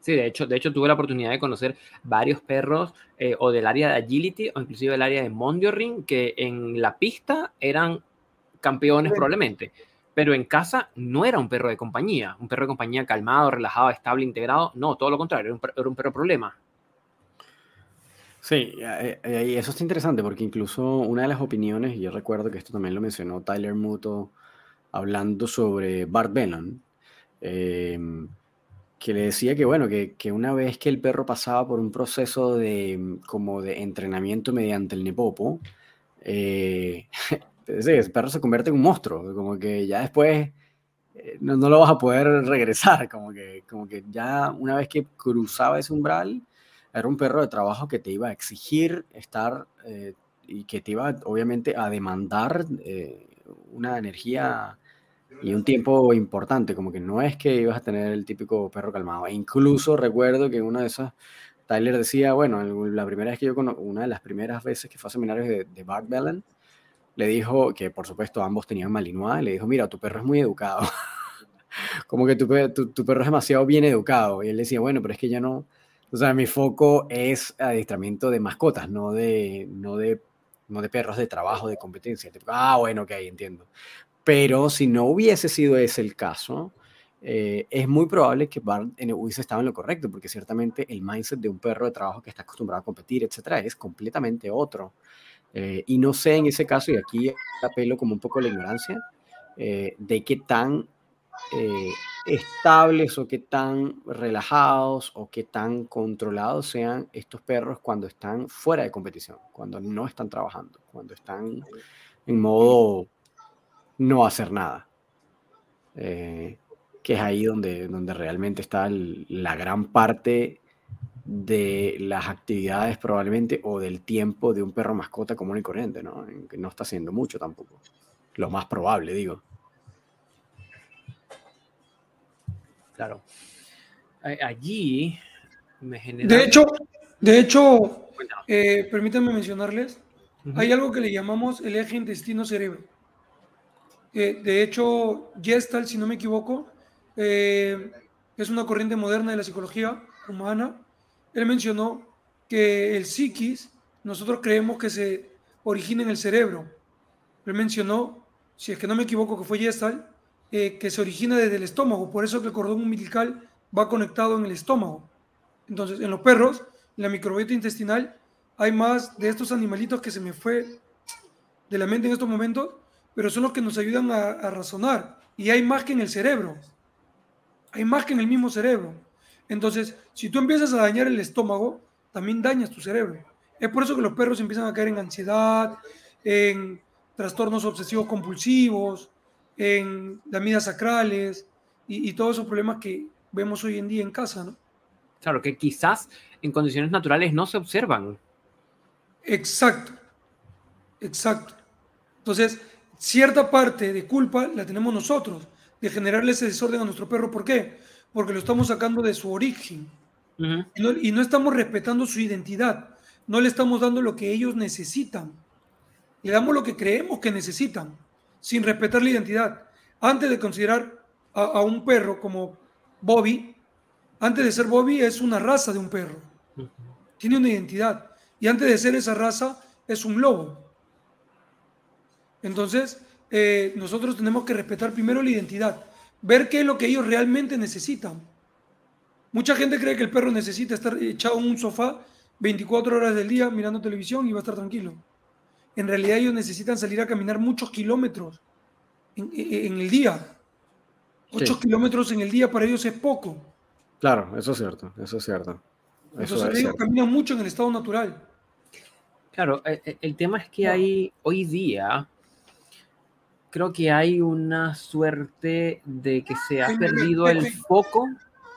Sí, de hecho, de hecho tuve la oportunidad de conocer varios perros eh, o del área de agility o inclusive del área de Mondioring que en la pista eran campeones probablemente, pero en casa no era un perro de compañía, un perro de compañía calmado, relajado, estable, integrado, no, todo lo contrario, era un, era un perro problema. Sí, eh, eh, y eso está interesante porque incluso una de las opiniones, y yo recuerdo que esto también lo mencionó Tyler Muto hablando sobre Bart Bennon, em, que le decía que bueno, que, que, una vez que el perro pasaba por un proceso de como de entrenamiento mediante el nepopo, eh, <laughs> perro se convierte en un monstruo, como que ya después eh, no, no, lo vas a poder <laughs> regresar, como que, como que ya una vez que cruzaba ese umbral, era un perro de trabajo que te iba a exigir estar eh, y que te iba obviamente a demandar eh, una energía y un tiempo importante, como que no es que ibas a tener el típico perro calmado. E incluso recuerdo que una de esas, Tyler decía, bueno, la primera vez que yo, una de las primeras veces que fue a seminarios de, de Bart Bellen, le dijo que por supuesto ambos tenían Malinois, le dijo, mira, tu perro es muy educado. <laughs> como que tu, tu, perro es demasiado bien educado. Y él decía, bueno, pero es que ya no, o sea, mi foco es adiestramiento de mascotas, no de, no de, no de perros de trabajo, de competencia. Ah, bueno, ok, entiendo. Pero si no hubiese sido ese el caso, eh, es muy probable que Bart hubiese estado en lo correcto, porque ciertamente el mindset de un perro de trabajo que está acostumbrado a competir, etcétera, es completamente otro. Eh, y no sé en ese caso, y aquí apelo como un poco a la ignorancia, eh, de qué tan eh, estables o qué tan relajados o qué tan controlados sean estos perros cuando están fuera de competición, cuando no están trabajando, cuando están en modo no hacer nada. que es ahí donde, donde realmente está la gran parte de las actividades probablemente o del tiempo de un perro mascota común y corriente, ¿no? Que no está haciendo mucho tampoco. Lo más probable, digo. Claro. Allí me genera... De hecho, de hecho eh, permítanme mencionarles, hay algo que le llamamos el eje intestino-cerebro. Eh, de hecho, Gestalt, si no me equivoco, eh, es una corriente moderna de la psicología humana él mencionó que el psiquis, nosotros creemos que se origina en el cerebro. Él mencionó, si es que no me equivoco, que fue Yestal, eh, que se origina desde el estómago, por eso que el cordón umbilical va conectado en el estómago. Entonces, en los perros, la microbiota intestinal, hay más de estos animalitos que se me fue de la mente en estos momentos, pero son los que nos ayudan a, a razonar. Y hay más que en el cerebro. Hay más que en el mismo cerebro. Entonces, si tú empiezas a dañar el estómago, también dañas tu cerebro. Es por eso que los perros empiezan a caer en ansiedad, en trastornos obsesivos compulsivos, en lamidas sacrales y, todos esos problemas que vemos hoy en día en casa, ¿no? Claro, que quizás en condiciones naturales no se observan. Exacto, exacto. Entonces, cierta parte de culpa la tenemos nosotros, de generarle ese desorden a nuestro perro. ¿Por qué? porque lo estamos sacando de su origen. y, no, estamos respetando su identidad. No le estamos dando lo que ellos necesitan. Le damos lo que creemos que necesitan, sin respetar la identidad. Antes de considerar a, un perro como Bobby, antes de ser Bobby es una raza de un perro. Tiene una identidad. Y antes de ser esa raza es un lobo. Entonces, eh, nosotros tenemos que respetar primero la identidad ver qué es lo que ellos realmente necesitan. Mucha gente cree que el perro necesita estar echado en un sofá 24 horas del día mirando televisión y va a estar tranquilo. En realidad ellos necesitan salir a caminar muchos kilómetros en, el día. 8 kilómetros en el día para ellos es poco. Claro, eso es cierto, eso es cierto. Entonces ellos caminan mucho en el estado natural. Claro, eh, eh, el tema es que hay hoy día creo que hay una suerte de que se ha perdido el foco,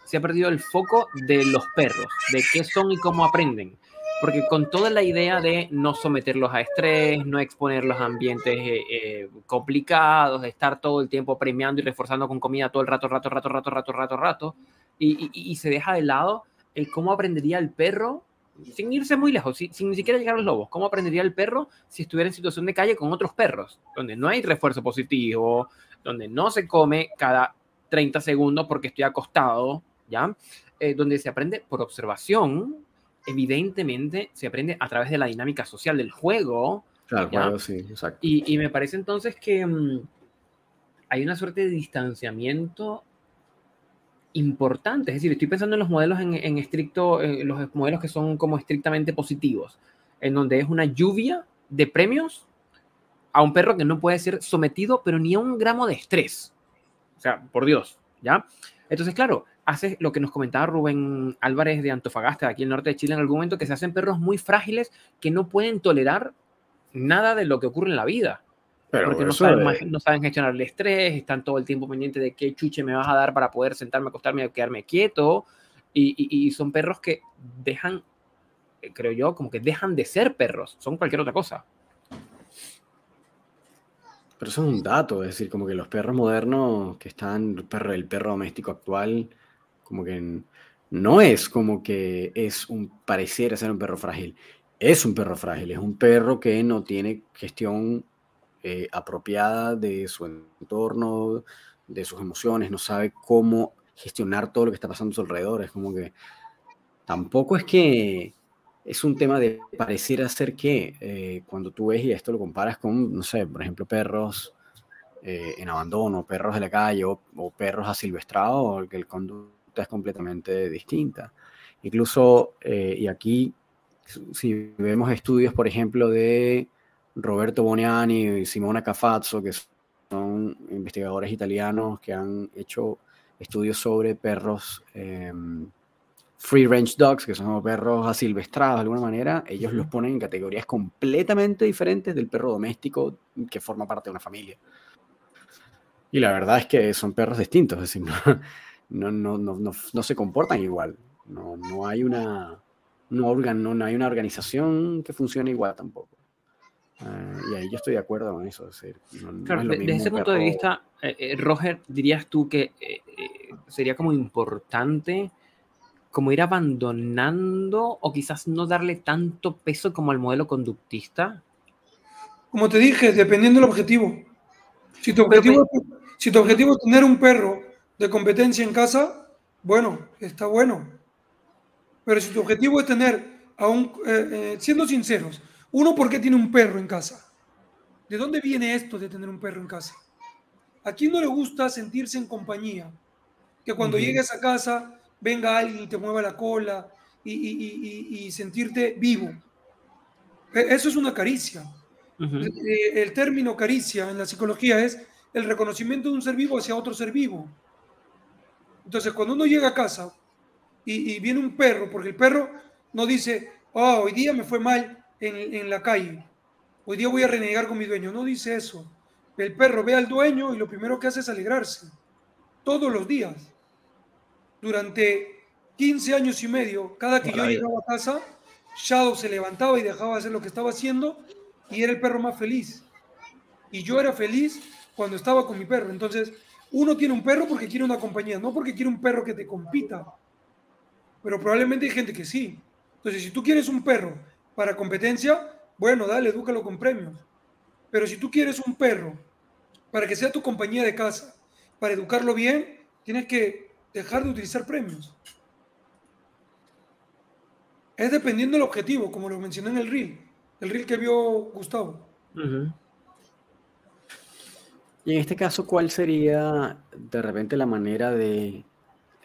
se ha perdido el foco de los perros, de qué son y cómo aprenden. porque con toda la idea de no someterlos a estrés, no exponerlos a ambientes eh, eh, complicados, estar todo el tiempo premiando y reforzando con comida todo el rato, rato, rato, rato, rato, rato, rato, y, y, se deja de lado el cómo aprendería el perro, sin irse muy lejos, sin, sin, ni siquiera llegar a los lobos, cómo aprendería el perro si estuviera en situación de calle con otros perros, donde no hay refuerzo positivo, donde no se come cada 30 segundos porque estoy acostado, ¿ya? Eh, donde se aprende por observación, evidentemente se aprende a través de la dinámica social del juego. Claro, sí, exacto. Y, me parece entonces que mm, hay una suerte de distanciamiento importante. Es decir, estoy pensando en los modelos en, estricto, los modelos que son como estrictamente positivos, en donde es una lluvia de premios a un perro que no puede ser sometido, pero ni a un gramo de estrés. O sea, por Dios, ¿ya? Entonces, claro, hace lo que nos comentaba Rubén Álvarez de Antofagasta, aquí en el norte de Chile, en algún momento, que se hacen perros muy frágiles que no pueden tolerar nada de lo que ocurre en la vida. Pero porque no saben, no saben, gestionar el estrés, están todo el tiempo pendientes de qué chuche me vas a dar para poder sentarme, acostarme, quedarme quieto. Y, y son perros que dejan, creo yo, como que dejan de ser perros, son cualquier otra cosa. Pero eso es un dato, es decir, como que los perros modernos que están, el perro, el perro doméstico actual, como que no es como que es un pareciera ser un perro frágil. Es un perro frágil, es un perro que no tiene gestión eh, apropiada de su entorno, de sus emociones, no sabe cómo gestionar todo lo que está pasando a su alrededor. Es como que tampoco es que es un tema de parecer ser que eh, cuando tú ves y esto lo comparas con, no sé, por ejemplo, perros eh, en abandono, perros de la calle o, perros asilvestrados, que el conducta es completamente distinta. Incluso, y aquí, si vemos estudios, por ejemplo, de Roberto Boniani y Simona Cafazzo, que son investigadores italianos que han hecho estudios sobre perros em, free range dogs, que son perros asilvestrados de alguna manera, ellos los ponen en categorías completamente diferentes del perro doméstico que forma parte de una familia. Y la verdad es que son perros distintos, es decir, <laughs> no, no, no, no se comportan igual. No, no hay una no, no, hay una organización que funcione igual tampoco. Eh, y ahí yo estoy de acuerdo con eso. desde ese punto de vista, eh, eh, Roger, dirías tú que sería como importante como ir abandonando o quizás no darle tanto peso como al modelo conductista? Como te dije, dependiendo del objetivo. Si tu objetivo, si tu objetivo es tener un perro de competencia en casa, bueno, está bueno. Pero si tu objetivo es tener a un, eh, eh, siendo sinceros, uno, ¿por qué tiene un perro en casa? ¿De dónde viene esto de tener un perro en casa? ¿A quién no le gusta sentirse en compañía? Que cuando llegues a casa venga alguien y te mueva la cola y, sentirte vivo. E, eso es una caricia. Eh, el término caricia en la psicología es el reconocimiento de un ser vivo hacia otro ser vivo. Entonces, cuando uno llega a casa y, viene un perro, porque el perro no dice, oh, hoy día me fue mal en, en, la calle, hoy día voy a renegar con mi dueño, no dice eso. El perro ve al dueño y lo primero que hace es alegrarse, todos los días durante 15 años y medio, cada que yo llegaba a casa, Shadow se levantaba y dejaba de hacer lo que estaba haciendo y era el perro más feliz. Y yo era feliz cuando estaba con mi perro. Entonces, uno tiene un perro porque quiere una compañía, no porque quiere un perro que te compita. Pero probablemente hay gente que sí. Entonces, si tú quieres un perro para competencia, bueno, dale, edúcalo con premios. Pero si tú quieres un perro para que sea tu compañía de casa, para educarlo bien, tienes que dejar de utilizar premios. Es dependiendo del objetivo, como lo mencioné en el reel, el reel que vio Gustavo. Y en este caso, ¿cuál sería de repente la manera de,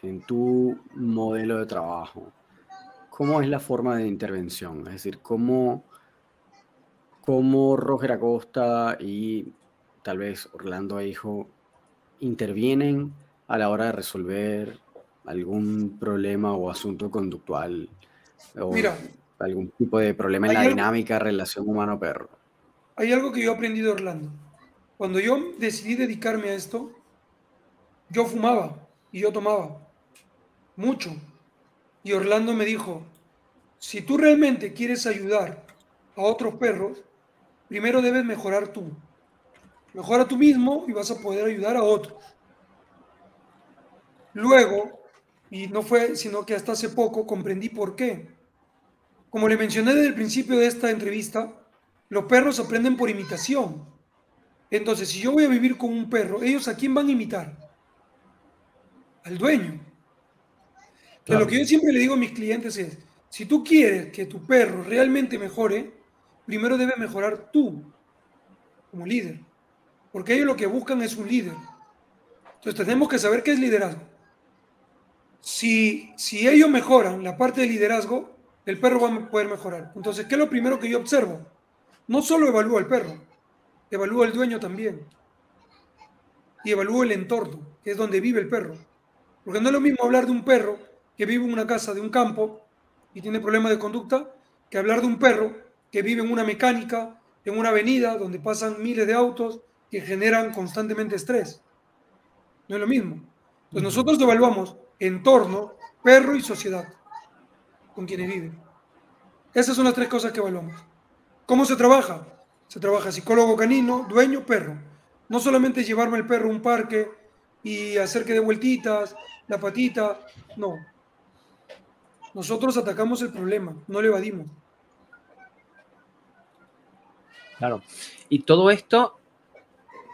en tu modelo de trabajo, cómo es la forma de intervención? Es decir, cómo, cómo Roger Acosta y tal vez Orlando Hijo intervienen a la hora de resolver algún problema o asunto conductual o algún tipo de problema en la dinámica relación humano-perro. Hay algo que yo aprendí de Orlando. Cuando yo decidí dedicarme a esto, yo fumaba y yo tomaba mucho. Y Orlando me dijo, si tú realmente quieres ayudar a otros perros, primero debes mejorar tú. Mejora tú mismo y vas a poder ayudar a otros. Luego, y no fue sino que hasta hace poco comprendí por qué. Como le mencioné desde el principio de esta entrevista, los perros aprenden por imitación. Entonces, si yo voy a vivir con un perro, ¿ellos a quién van a imitar? Al dueño. Lo que yo siempre le digo a mis clientes es, si tú quieres que tu perro realmente mejore, primero debe mejorar tú como líder. Porque ellos lo que buscan es un líder. Entonces tenemos que saber qué es liderazgo. Si, si ellos mejoran la parte de liderazgo, el perro va a poder mejorar. Entonces, ¿qué es lo primero que yo observo? No solo evalúo al perro, evalúo al dueño también. Y evalúo el entorno, que es donde vive el perro. Porque no es lo mismo hablar de un perro que vive en una casa de un campo y tiene problemas de conducta, que hablar de un perro que vive en una mecánica, en una avenida donde pasan miles de autos que generan constantemente estrés. No es lo mismo. Entonces nosotros evaluamos entorno, perro y sociedad con quienes viven. Esas son las tres cosas que evaluamos. ¿Cómo se trabaja? Se trabaja psicólogo canino, dueño, perro. No solamente llevarme el perro a un parque y hacer que dé vueltitas, la patita, no. Nosotros atacamos el problema, no le evadimos. Claro. Y todo esto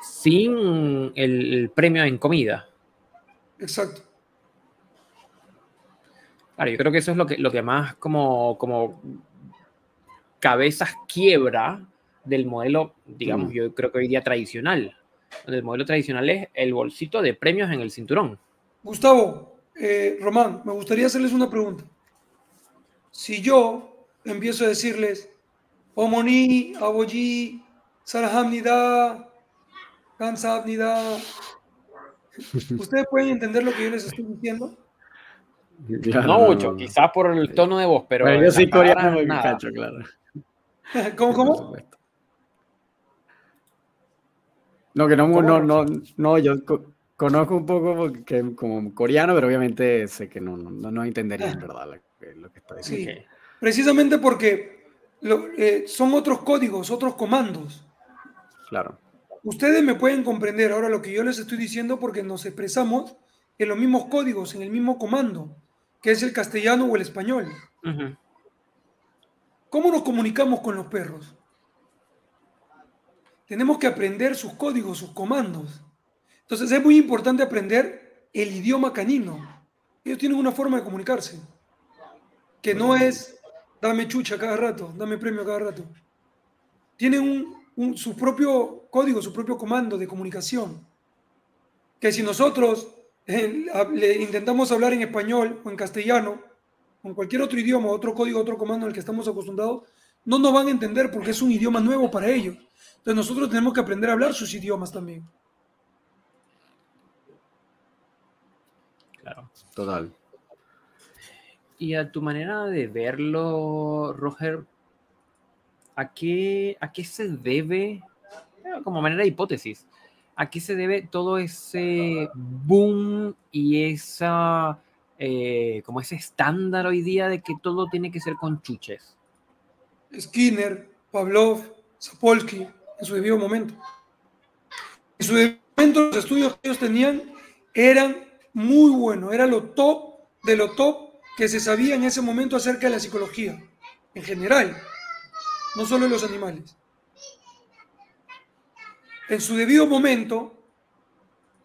sin el, premio en comida. Exacto. Claro, yo creo que eso es lo que, lo que más como, como cabezas quiebra del modelo, digamos, mm. yo creo que hoy día tradicional. El modelo tradicional es el bolsito de premios en el cinturón. Gustavo, eh, Román, me gustaría hacerles una pregunta. Si yo empiezo a decirles, Omoni, Aboyi, Sarhamnida, Kansabnida, <laughs> ¿ustedes pueden entender lo que yo les estoy diciendo? no mucho, quizás por el tono de voz, pero. yo soy coreano, me cacho, claro. <laughs> ¿Cómo, cómo? No, que no, no, no, no, yo conozco un poco porque, como coreano, pero obviamente sé que no, no, no entendería en verdad lo, que está diciendo. Sí, precisamente porque eh, son otros códigos, otros comandos. Claro. Ustedes me pueden comprender ahora lo que yo les estoy diciendo porque nos expresamos en los mismos códigos, en el mismo comando, que es el castellano o el español. ¿Cómo nos comunicamos con los perros? Tenemos que aprender sus códigos, sus comandos. Entonces es muy importante aprender el idioma canino. Ellos tienen una forma de comunicarse, que no es dame chucha cada rato, dame premio cada rato. Tienen su propio código, su propio comando de comunicación. Que si nosotros eh, le intentamos hablar en español o en castellano, con cualquier otro idioma, otro código, otro comando al que estamos acostumbrados, no nos van a entender porque es un idioma nuevo para ellos. Entonces nosotros tenemos que aprender a hablar sus idiomas también. Claro. Total. Y a tu manera de verlo, Roger, ¿a qué, a qué se debe, como manera de hipótesis, a qué se debe todo ese boom y esa, eh, como ese estándar hoy día de que todo tiene que ser con chuches? Skinner, Pavlov, Sapolsky, en su debido momento. En su debido momento los estudios que ellos tenían eran muy buenos, era lo top de lo top que se sabía en ese momento acerca de la psicología, en general, no solo de los animales. En su debido momento,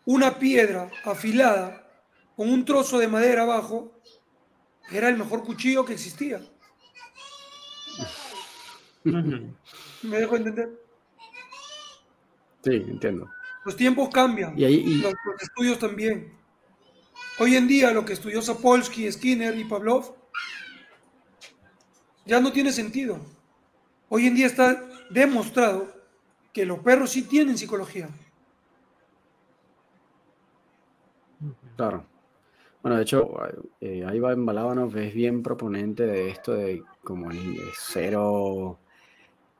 una piedra afilada con un trozo de madera abajo era el mejor cuchillo que existía. ¿Me dejo entender? Sí, entiendo. Los tiempos cambian. Y Los, estudios también. Hoy en día lo que estudió Sapolsky, Skinner y Pavlov ya no tiene sentido. Hoy en día está demostrado que los perros sí tienen psicología. Claro. Bueno, de hecho, eh, ahí va en Balábanos, es bien proponente de esto de como el cero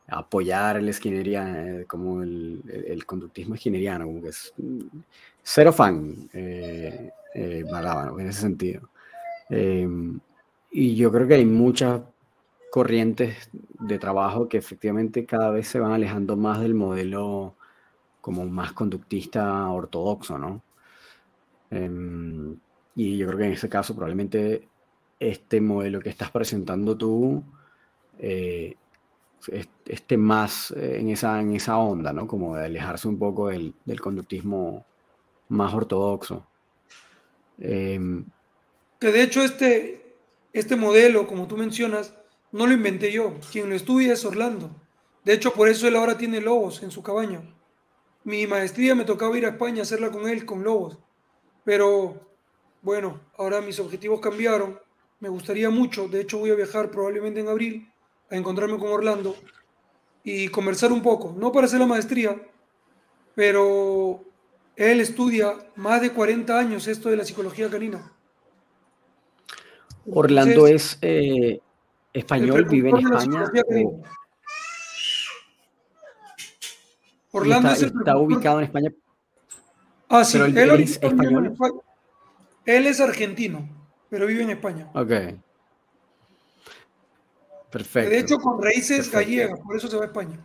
apoyar el skinneriano, eh, como el, conductismo skinneriano, como que es cero fan eh, eh en ese sentido. Em, y yo creo que hay muchas corrientes de trabajo que efectivamente cada vez se van alejando más del modelo como más conductista ortodoxo, ¿no? Em, y yo creo que en ese caso probablemente este modelo que estás presentando tú eh, esté más eh, en, esa, en esa onda, ¿no? Como de alejarse un poco del, del conductismo más ortodoxo. Em, que de hecho este, este modelo, como tú mencionas, no lo inventé yo. Quien lo estudia es Orlando. De hecho, por eso él ahora tiene lobos en su cabaña. Mi maestría me tocaba ir a España a hacerla con él, con lobos. Pero bueno, ahora mis objetivos cambiaron. Me gustaría mucho, de hecho voy a viajar probablemente en abril a encontrarme con Orlando y conversar un poco, no para hacer la maestría, pero él estudia más de 40 años esto de la psicología canina. Orlando es eh, español, vive en España. Orlando está, ubicado en España. Ah, sí, él, es español. Él es argentino, pero vive en España. Ok. Perfecto. De hecho, con raíces gallegas, por eso se va a España.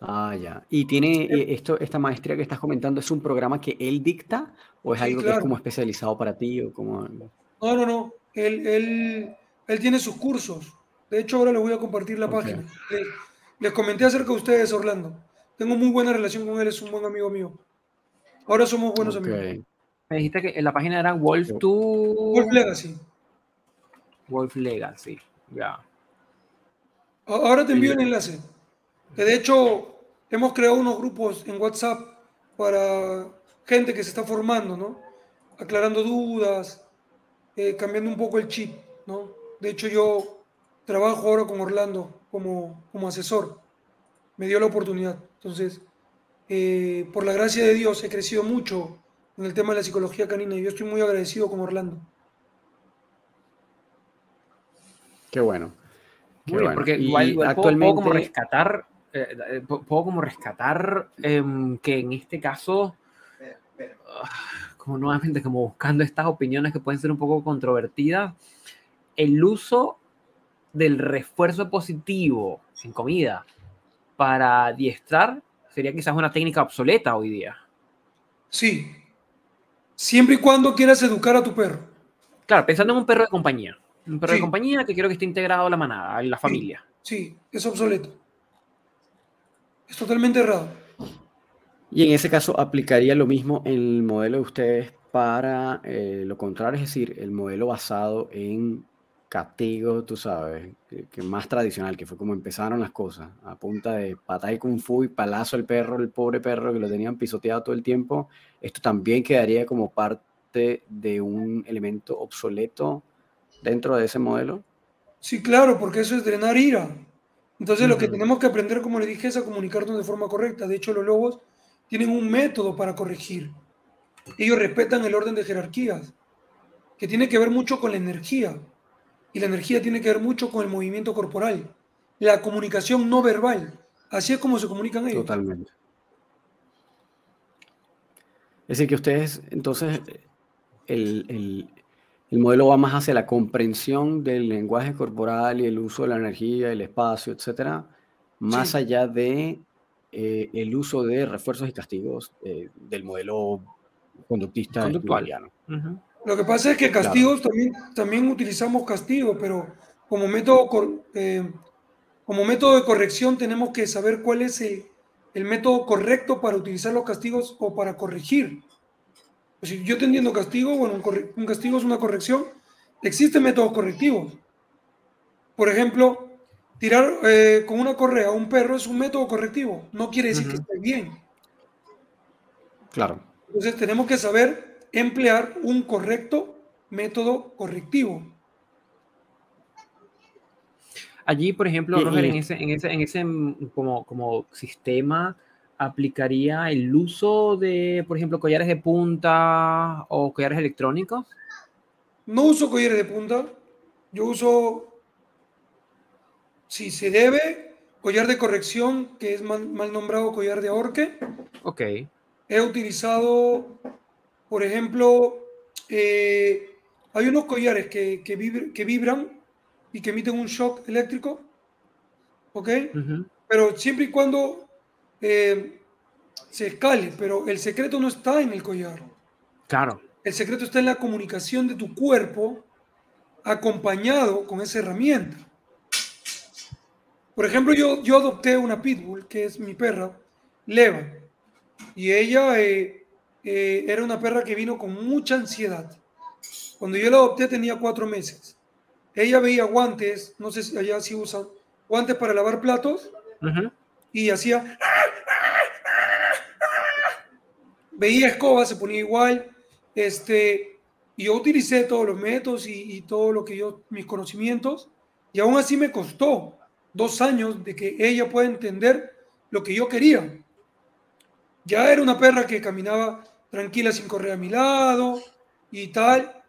Ah, ya. ¿Y tiene eh, esto, esta maestría que estás comentando, es un programa que él dicta o es algo que es como especializado para ti? O como... No, no, no. Él, él, él tiene sus cursos. De hecho, ahora les voy a compartir la página. Les, comenté acerca de ustedes, Orlando. Tengo muy buena relación con él, es un buen amigo mío. Ahora somos buenos amigos. Me dijiste que en la página era Wolf 2. Wolf Legacy. Wolf Legacy, ya. Ahora te envío el enlace. Que de hecho, hemos creado unos grupos en WhatsApp para gente que se está formando, ¿no? Aclarando dudas, eh, cambiando un poco el chip, ¿no? De hecho, yo trabajo ahora con Orlando como, como asesor. Me dio la oportunidad. Entonces, eh, por la gracia de Dios, he crecido mucho en el tema de la psicología canina y yo estoy muy agradecido con Orlando. Qué bueno. Muy bien, porque igual, actualmente... puedo, como rescatar, eh, eh, puedo como rescatar em, que en este caso, ah, como nuevamente, como buscando estas opiniones que pueden ser un poco controvertidas, el uso del refuerzo positivo sin comida para diestrar sería quizás una técnica obsoleta hoy día. Sí, Siempre y cuando quieras educar a tu perro. Claro, pensando en un perro de compañía. Un perro de compañía que quiero que esté integrado a la manada, en la familia. Sí, es obsoleto. Es totalmente errado. Y en ese caso, ¿aplicaría lo mismo en el modelo de ustedes para eh, lo contrario? Es decir, el modelo basado en castigo, tú sabes, que, más tradicional, que fue como empezaron las cosas, a punta de patada y kung fu y palazo al perro, el pobre perro que lo tenían pisoteado todo el tiempo, esto también quedaría como parte de un elemento obsoleto dentro de ese modelo. Sí, claro, porque eso es drenar ira. Entonces lo que tenemos que aprender, como le dije, es a comunicarnos de forma correcta. De hecho, los lobos tienen un método para corregir. Ellos respetan el orden de jerarquías, que tiene que ver mucho con la energía. Y la energía tiene que ver mucho con el movimiento corporal, la comunicación no verbal. Así es como se comunican ellos. Totalmente. Es decir, que ustedes, entonces, el, modelo va más hacia la comprensión del lenguaje corporal y el uso de la energía, el espacio, etcétera, más allá de eh, el uso de refuerzos y castigos eh, del modelo conductista conductual. Lo que pasa es que castigos también, también utilizamos castigos, pero como método, eh, como método de corrección tenemos que saber cuál es el, método correcto para utilizar los castigos o para corregir. Si yo entiendo castigo, bueno, un, castigo es una corrección. Existen métodos correctivos. Por ejemplo, tirar eh, con una correa a un perro es un método correctivo. No quiere decir que esté bien. Claro. Entonces tenemos que saber emplear un correcto método correctivo. Allí, por ejemplo, Roger, en ese, en ese, en ese mm, como, como sistema, ¿aplicaría el uso de, por ejemplo, collares de punta o collares electrónicos? No uso collares de punta. Yo uso, si se debe, collar de corrección, que es mal, mal nombrado collar de ahorque. Ok. He utilizado por ejemplo, eh, hay unos collares que, que, vibran y que emiten un shock eléctrico, ¿ok? Pero siempre y cuando eh, se escale, pero el secreto no está en el collar. Claro. El secreto está en la comunicación de tu cuerpo acompañado con esa herramienta. Por ejemplo, yo, yo adopté una pitbull, que es mi perra, Leva, y ella eh, eh, era una perra que vino con mucha ansiedad. Cuando yo la adopté tenía cuatro meses. Ella veía guantes, no sé si allá sí usan, guantes para lavar platos, y hacía... Veía escoba, se ponía igual, este, y yo utilicé todos los métodos y, todo lo que yo, mis conocimientos, y aún así me costó dos años de que ella pueda entender lo que yo quería. Ya era una perra que caminaba tranquila sin correr a mi lado y tal,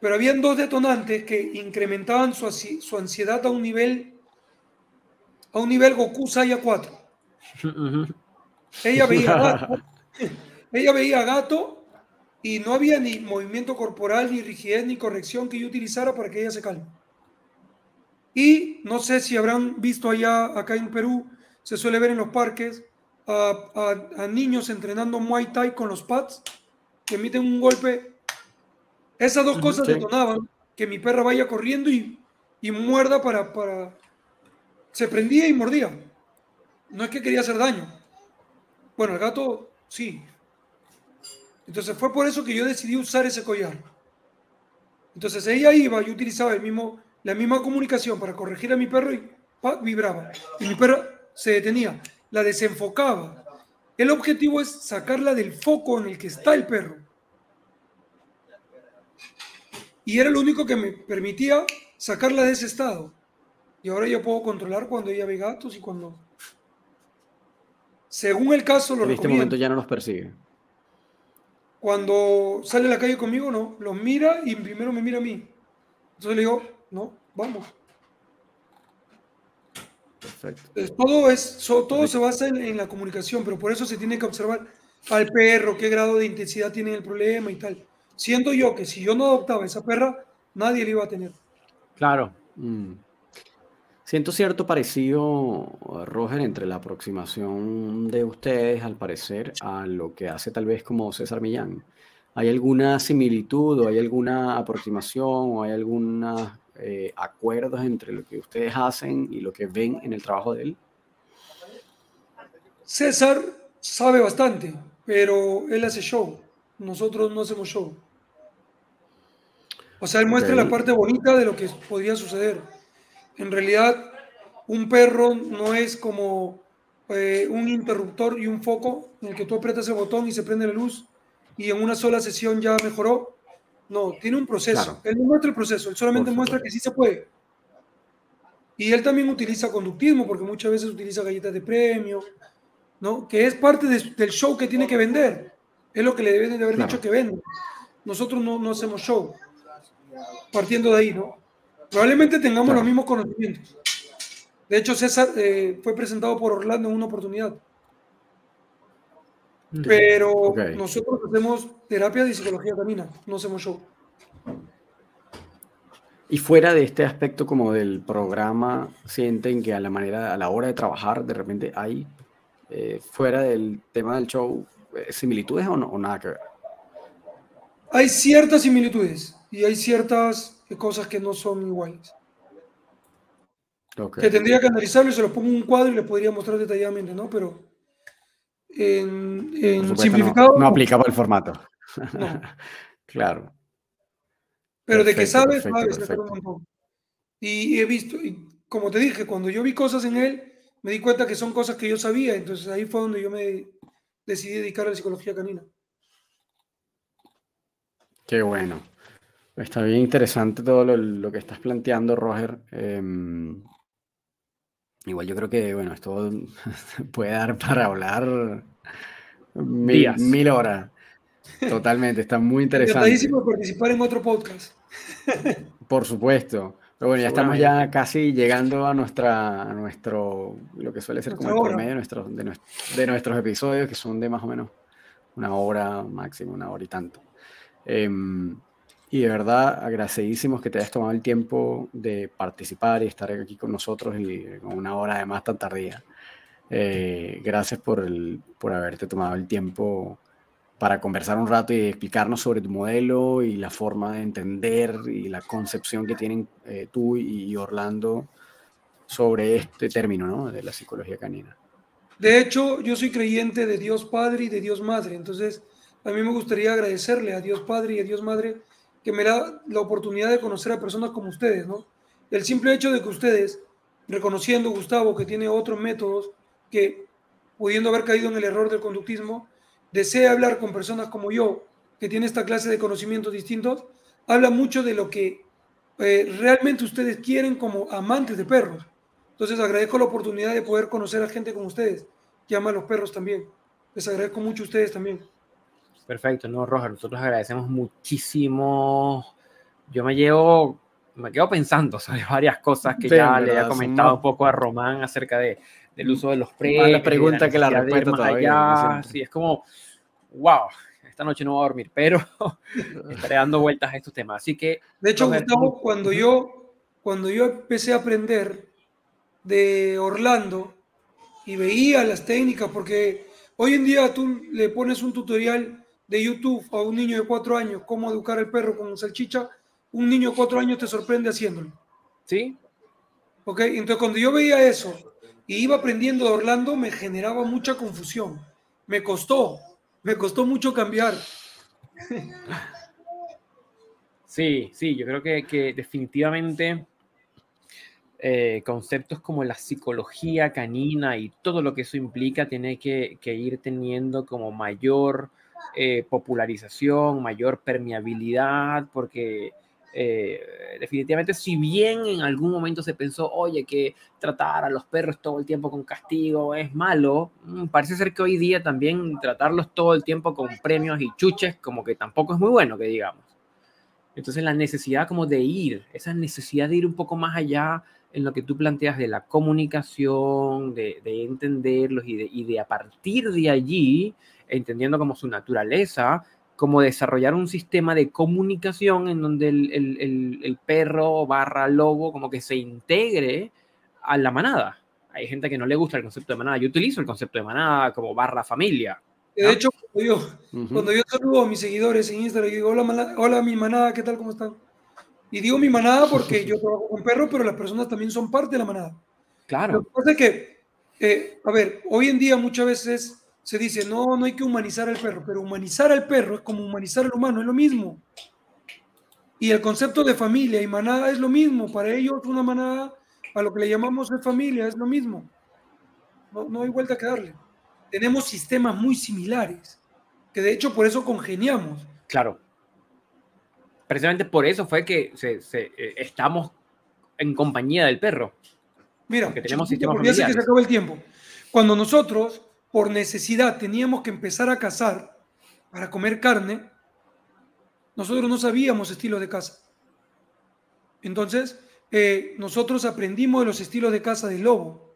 pero habían dos detonantes que incrementaban su, su ansiedad a un nivel a un nivel Goku Saya 4. Ella veía gato, ella veía gato y no había ni movimiento corporal, ni rigidez, ni corrección que yo utilizara para que ella se calme. Y no sé si habrán visto allá, acá en Perú, se suele ver en los parques a, niños entrenando Muay Thai con los pads, que emiten un golpe. Esas dos cosas detonaban que mi perra vaya corriendo y, y muerda para, para... Se prendía y mordía. No es que quería hacer daño. Bueno, el gato sí, entonces fue por eso que yo decidí usar ese collar. Entonces ella iba, yo utilizaba el mismo, la misma comunicación para corregir a mi perro y vibraba. Y mi perro se detenía, la desenfocaba. El objetivo es sacarla del foco en el que está el perro. Y era lo único que me permitía sacarla de ese estado. Y ahora yo puedo controlar cuando ella ve gatos y cuando... Según el caso, lo En este momento ya no nos persigue. Cuando sale a la calle conmigo, no, los mira y primero me mira a mí. Entonces le digo, no, vamos. Perfecto. todo es, todo se basa en, la comunicación, pero por eso se tiene que observar al perro, qué grado de intensidad tiene el problema y tal. Siento yo que si yo no adoptaba esa perra, nadie le iba a tener. Claro. Mm. Siento cierto parecido, Roger, entre la aproximación de ustedes, al parecer, a lo que hace tal vez como César Millán. ¿Hay alguna similitud o hay alguna aproximación o hay algunos eh, acuerdos entre lo que ustedes hacen y lo que ven en el trabajo de él? César sabe bastante, pero él hace show. Nosotros no hacemos show. O sea, él muestra la parte bonita de lo que podría suceder en realidad, un perro no es como eh, un interruptor y un foco en el que tú aprietas el botón y se prende la luz y en una sola sesión ya mejoró. No, tiene un proceso. Él no muestra el proceso, él solamente muestra que sí se puede. Y él también utiliza conductismo, porque muchas veces utiliza galletas de premio, ¿no? Que es parte del show que tiene que vender. Es lo que le deben de haber dicho que vende. Nosotros no, no hacemos show. Partiendo de ahí, ¿no? Probablemente tengamos los mismos conocimientos. De hecho, César eh, fue presentado por Orlando en una oportunidad. Pero nosotros hacemos terapia de psicología canina, no hacemos show. Y fuera de este aspecto como del programa, sienten que a la manera, a la hora de trabajar, de repente hay, eh, fuera del tema del show, eh, similitudes o, no, o nada que ver. Hay ciertas similitudes y hay ciertas cosas que no son iguales. Que tendría que analizarlo y se lo pongo en un cuadro y le podría mostrar detalladamente, ¿no? Pero en, simplificado. No, aplicaba el formato. <laughs> claro. Pero de que sabes, sabes, un montón. Y he visto, y como te dije, cuando yo vi cosas en él, me di cuenta que son cosas que yo sabía, entonces ahí fue donde yo me decidí dedicar a la psicología canina. Qué bueno. Está bien interesante todo lo, que estás planteando, Roger. Em, igual yo creo que, bueno, esto <laughs> puede dar para hablar mil, mil horas. Totalmente, está muy <laughs> interesante. Encantadísimo participar en otro podcast. Por supuesto. Pero bueno, ya estamos ya casi llegando a nuestra, a nuestro, lo que suele ser como el promedio de nuestros, de, nuestros episodios, que son de más o menos una hora máximo, una hora y tanto. Em, Y de verdad, agradecidísimos que te hayas tomado el tiempo de participar y estar aquí con nosotros y con una hora además tan tardía. Eh, gracias por, el, por haberte tomado el tiempo para conversar un rato y explicarnos sobre tu modelo y la forma de entender y la concepción que tienen eh, tú y Orlando sobre este término ¿no? de la psicología canina. De hecho, yo soy creyente de Dios Padre y de Dios Madre, entonces a mí me gustaría agradecerle a Dios Padre y a Dios Madre que me da la oportunidad de conocer a personas como ustedes, ¿no? El simple hecho de que ustedes, reconociendo, Gustavo, que tiene otros métodos, que pudiendo haber caído en el error del conductismo, desea hablar con personas como yo, que tiene esta clase de conocimientos distintos, habla mucho de lo que eh, realmente ustedes quieren como amantes de perros. Entonces agradezco la oportunidad de poder conocer a gente como ustedes, que ama a los perros también. Les agradezco mucho a ustedes también. Perfecto, no, Roger, nosotros agradecemos muchísimo. Yo me llevo, me quedo pensando sobre <laughs> varias cosas que ya le he comentado un poco a Román acerca de, del uso de los precios. La pregunta que la respeto todavía. Sí, es como, wow, esta noche no voy a dormir, pero <laughs> estaré dando vueltas a estos temas. Así que. De hecho, Gustavo, cuando yo, cuando yo empecé a aprender de Orlando y veía las técnicas, porque hoy en día tú le pones un tutorial de YouTube a un niño de cuatro años cómo educar al perro con salchicha, un niño de cuatro años te sorprende haciéndolo. ¿Sí? Ok, entonces cuando yo veía eso y iba aprendiendo de Orlando, me generaba mucha confusión. Me costó, me costó mucho cambiar. Sí, sí, yo creo que, que definitivamente eh, conceptos como la psicología canina y todo lo que eso implica tiene que, que ir teniendo como mayor eh, popularización, mayor permeabilidad, porque eh, definitivamente si bien en algún momento se pensó, oye, que tratar a los perros todo el tiempo con castigo es malo, mm, parece ser que hoy día también tratarlos todo el tiempo con premios y chuches como que tampoco es muy bueno, que digamos. Entonces la necesidad como de ir, esa necesidad de ir un poco más allá en lo que tú planteas de la comunicación, de, entenderlos y de, y de a partir de allí entendiendo como su naturaleza, como desarrollar un sistema de comunicación en donde el, perro barra lobo como que se integre a la manada. Hay gente que no le gusta el concepto de manada. Yo utilizo el concepto de manada como barra familia. De hecho, cuando yo, saludo a mis seguidores en Instagram, digo, hola, hola mi manada, ¿qué tal? ¿Cómo están? Y digo mi manada <laughs> porque yo trabajo con perros, pero las personas también son parte de la manada. Claro. Lo que pasa es que, eh, a ver, hoy en día muchas veces se dice, no, no hay que humanizar al perro, pero humanizar al perro es como humanizar al humano, es lo mismo. Y el concepto de familia y manada es lo mismo. Para ellos una manada, a lo que le llamamos de familia, es lo mismo. No, no hay vuelta que darle. Tenemos sistemas muy similares, que de hecho por eso congeniamos. Claro. Precisamente por eso fue que se, eh, estamos en compañía del perro. Mira, que tenemos sistemas que se acaba el tiempo. Cuando nosotros por necesidad teníamos que empezar a cazar para comer carne, nosotros no sabíamos estilos de caza. Entonces, eh, nosotros aprendimos de los estilos de caza del lobo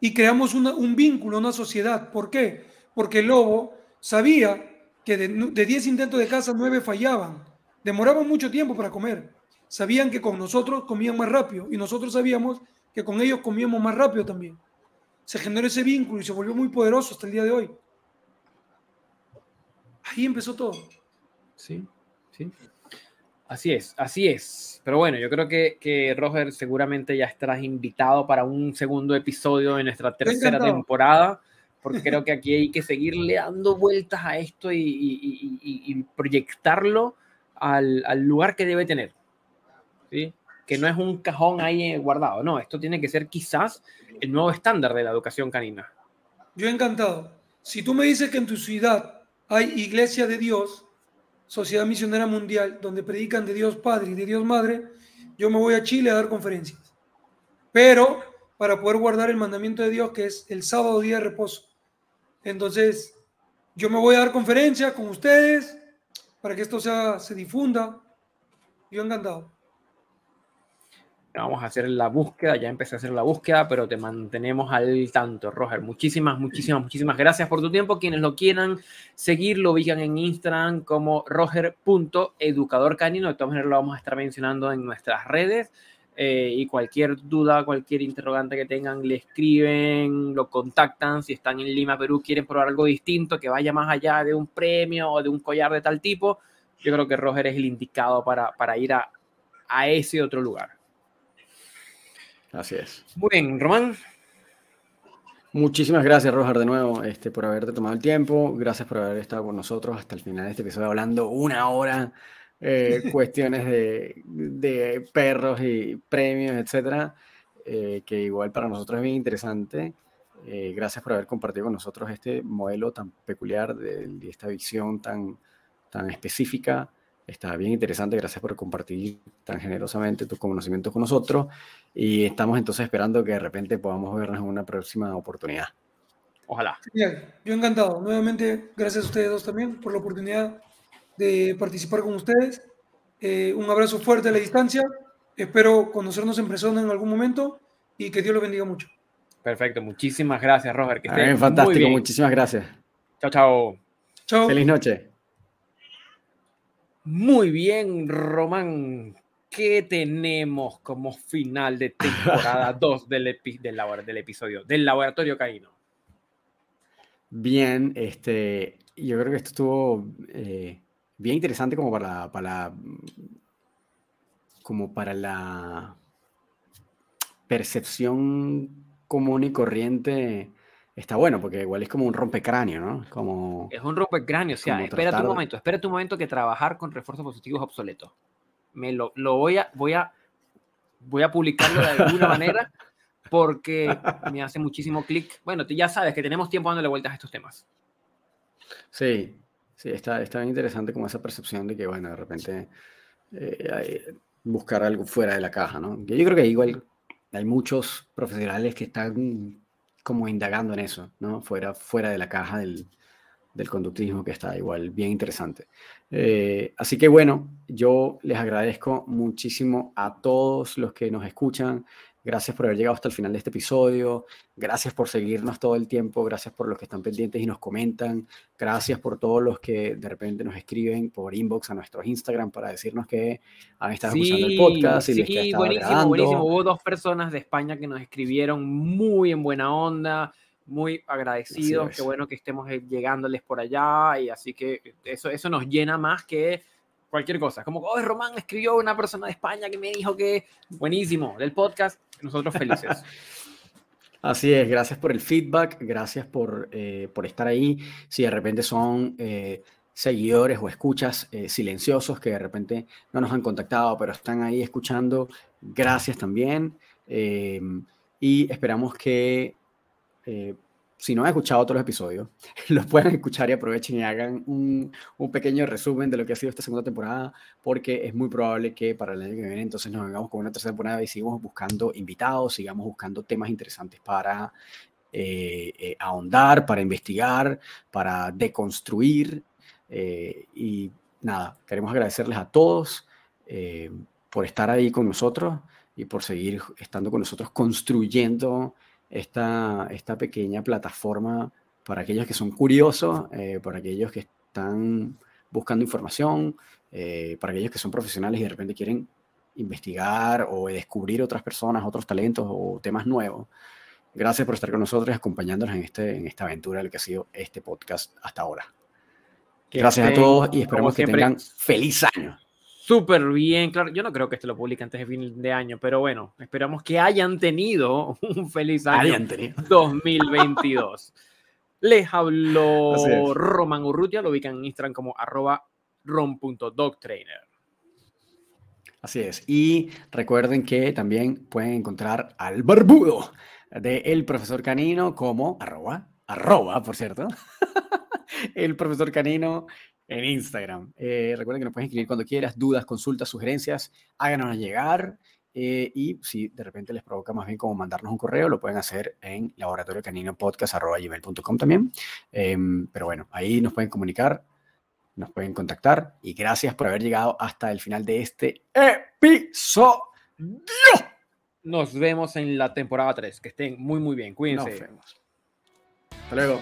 y creamos un vínculo, una sociedad. ¿Por qué? Porque el lobo sabía que de 10 intentos de caza, 9 fallaban. Demoraban mucho tiempo para comer. Sabían que con nosotros comían más rápido y nosotros sabíamos que con ellos comíamos más rápido también se generó ese vínculo y se volvió muy poderoso hasta el día de hoy. Ahí empezó todo. Sí, sí. Así es, así es. Pero bueno, yo creo que, que Roger seguramente ya estarás invitado para un segundo episodio de nuestra tercera temporada, porque creo que aquí hay que seguirle dando vueltas a esto y, y, proyectarlo al, al, lugar que debe tener. ¿sí? Que no es un cajón ahí guardado, no, esto tiene que ser quizás el nuevo estándar de la educación canina. Yo encantado. Si tú me dices que en tu ciudad hay iglesia de Dios, Sociedad Misionera Mundial, donde predican de Dios Padre y de Dios Madre, yo me voy a Chile a dar conferencias. Pero para poder guardar el mandamiento de Dios, que es el sábado día de reposo. Entonces, yo me voy a dar conferencias con ustedes para que esto sea, se difunda. Yo encantado. Vamos a hacer la búsqueda, ya empecé a hacer la búsqueda, pero te mantenemos al tanto, Roger. Muchísimas, muchísimas, muchísimas gracias por tu tiempo. Quienes lo quieran seguir, lo ubican en Instagram como roger.educadorcanino. De todas maneras, lo vamos a estar mencionando en nuestras redes. Eh, y cualquier duda, cualquier interrogante que tengan, le escriben, lo contactan. Si están en Lima, Perú, quieren probar algo distinto, que vaya más allá de un premio o de un collar de tal tipo, yo creo que Roger es el indicado para, para ir a, a ese otro lugar. Así es. Muy bien, Román. Muchísimas gracias, Roger, de nuevo, este, por haberte tomado el tiempo. Gracias por haber estado con nosotros hasta el final de este episodio hablando una hora, eh, <laughs> cuestiones de, de, perros y premios, etcétera, eh, que igual para nosotros es bien interesante. Eh, gracias por haber compartido con nosotros este modelo tan peculiar de, de esta visión tan, tan específica Está bien interesante, gracias por compartir tan generosamente tus conocimientos con nosotros y estamos entonces esperando que de repente podamos vernos en una próxima oportunidad. Ojalá. Genial. Yo encantado. Nuevamente, gracias a ustedes dos también por la oportunidad de participar con ustedes. Eh, un abrazo fuerte a la distancia. Espero conocernos en persona en algún momento y que Dios los bendiga mucho. Perfecto. Muchísimas gracias, Roger. Que esté fantástico. Muy bien. Muchísimas gracias. Chao, chao. Chao. Feliz noche. Muy bien, Román. ¿Qué tenemos como final de temporada <laughs> 2 del, epi del, del, episodio del Laboratorio Caíno? Bien, este, yo creo que esto estuvo eh, bien interesante como para, para, como para la percepción común y corriente está bueno, porque igual es como un rompecráneo, ¿no? Como, es un rompecráneo, o sea, espera un momento, espera un momento que trabajar con refuerzos positivos obsoletos. Me lo, lo voy a, voy a, voy a publicarlo de alguna <laughs> manera porque me hace muchísimo clic. Bueno, ya sabes que tenemos tiempo dándole vueltas a estos temas. Sí, sí, está, está bien interesante como esa percepción de que, bueno, de repente eh, buscar algo fuera de la caja, ¿no? Yo creo que igual hay muchos profesionales que están como indagando en eso, ¿no? Fuera, fuera de la caja del, del conductismo que está igual bien interesante. Eh, así que bueno, yo les agradezco muchísimo a todos los que nos escuchan. Gracias por haber llegado hasta el final de este episodio. Gracias por seguirnos todo el tiempo. Gracias por los que están pendientes y nos comentan. Gracias por todos los que de repente nos escriben por inbox a nuestro Instagram para decirnos que han estado sí, escuchando el podcast. Y sí, les buenísimo, grabando. buenísimo. Hubo dos personas de España que nos escribieron muy en buena onda, muy agradecidos. Qué bueno que estemos eh, llegándoles por allá. Y así que eso, eso nos llena más que cualquier cosa. Como, oh, Román escribió una persona de España que me dijo que buenísimo del podcast. Nosotros felices. <laughs> Así es, gracias por el feedback, gracias por, eh, por estar ahí. Si de repente son eh, seguidores o escuchas eh, silenciosos que de repente no nos han contactado, pero están ahí escuchando, gracias también. y esperamos que si no han escuchado otros episodios, <laughs> los puedan escuchar y aprovechen y hagan un, un, pequeño resumen de lo que ha sido esta segunda temporada, porque es muy probable que para el año que viene entonces nos vengamos con una tercera temporada y sigamos buscando invitados, sigamos buscando temas interesantes para eh, eh, ahondar, para investigar, para deconstruir. Eh, y nada, queremos agradecerles a todos por estar ahí con nosotros y por seguir estando con nosotros construyendo esta, esta pequeña plataforma para aquellos que son curiosos, eh, para aquellos que están buscando información, eh, para aquellos que son profesionales y de repente quieren investigar o descubrir otras personas, otros talentos o temas nuevos. Gracias por estar con nosotros y acompañándonos en, este, en esta aventura del que ha sido este podcast hasta ahora. Gracias a todos y esperamos que tengan feliz año súper bien. Claro, yo no creo que esto lo publique antes de fin de año, pero bueno, esperamos que hayan tenido <laughs> un feliz año 2022. <laughs> Les habló Roman Urrutia, lo ubican en Instagram como arroba rom.dogtrainer. Así es. Y recuerden que también pueden encontrar al barbudo de El Profesor Canino como arroba, arroba, por cierto. <laughs> el Profesor Canino en Instagram. Eh, recuerden que nos pueden escribir cuando quieras, dudas, consultas, sugerencias, háganos llegar. Eh, y si de repente les provoca más bien como mandarnos un correo, lo pueden hacer en laboratoriocaninopodcast.com también. Eh, pero bueno, ahí nos pueden comunicar, nos pueden contactar. Y gracias por haber llegado hasta el final de este episodio. Nos vemos en la temporada 3. Que estén muy, muy bien. Cuídense. Nos vemos. Hasta luego.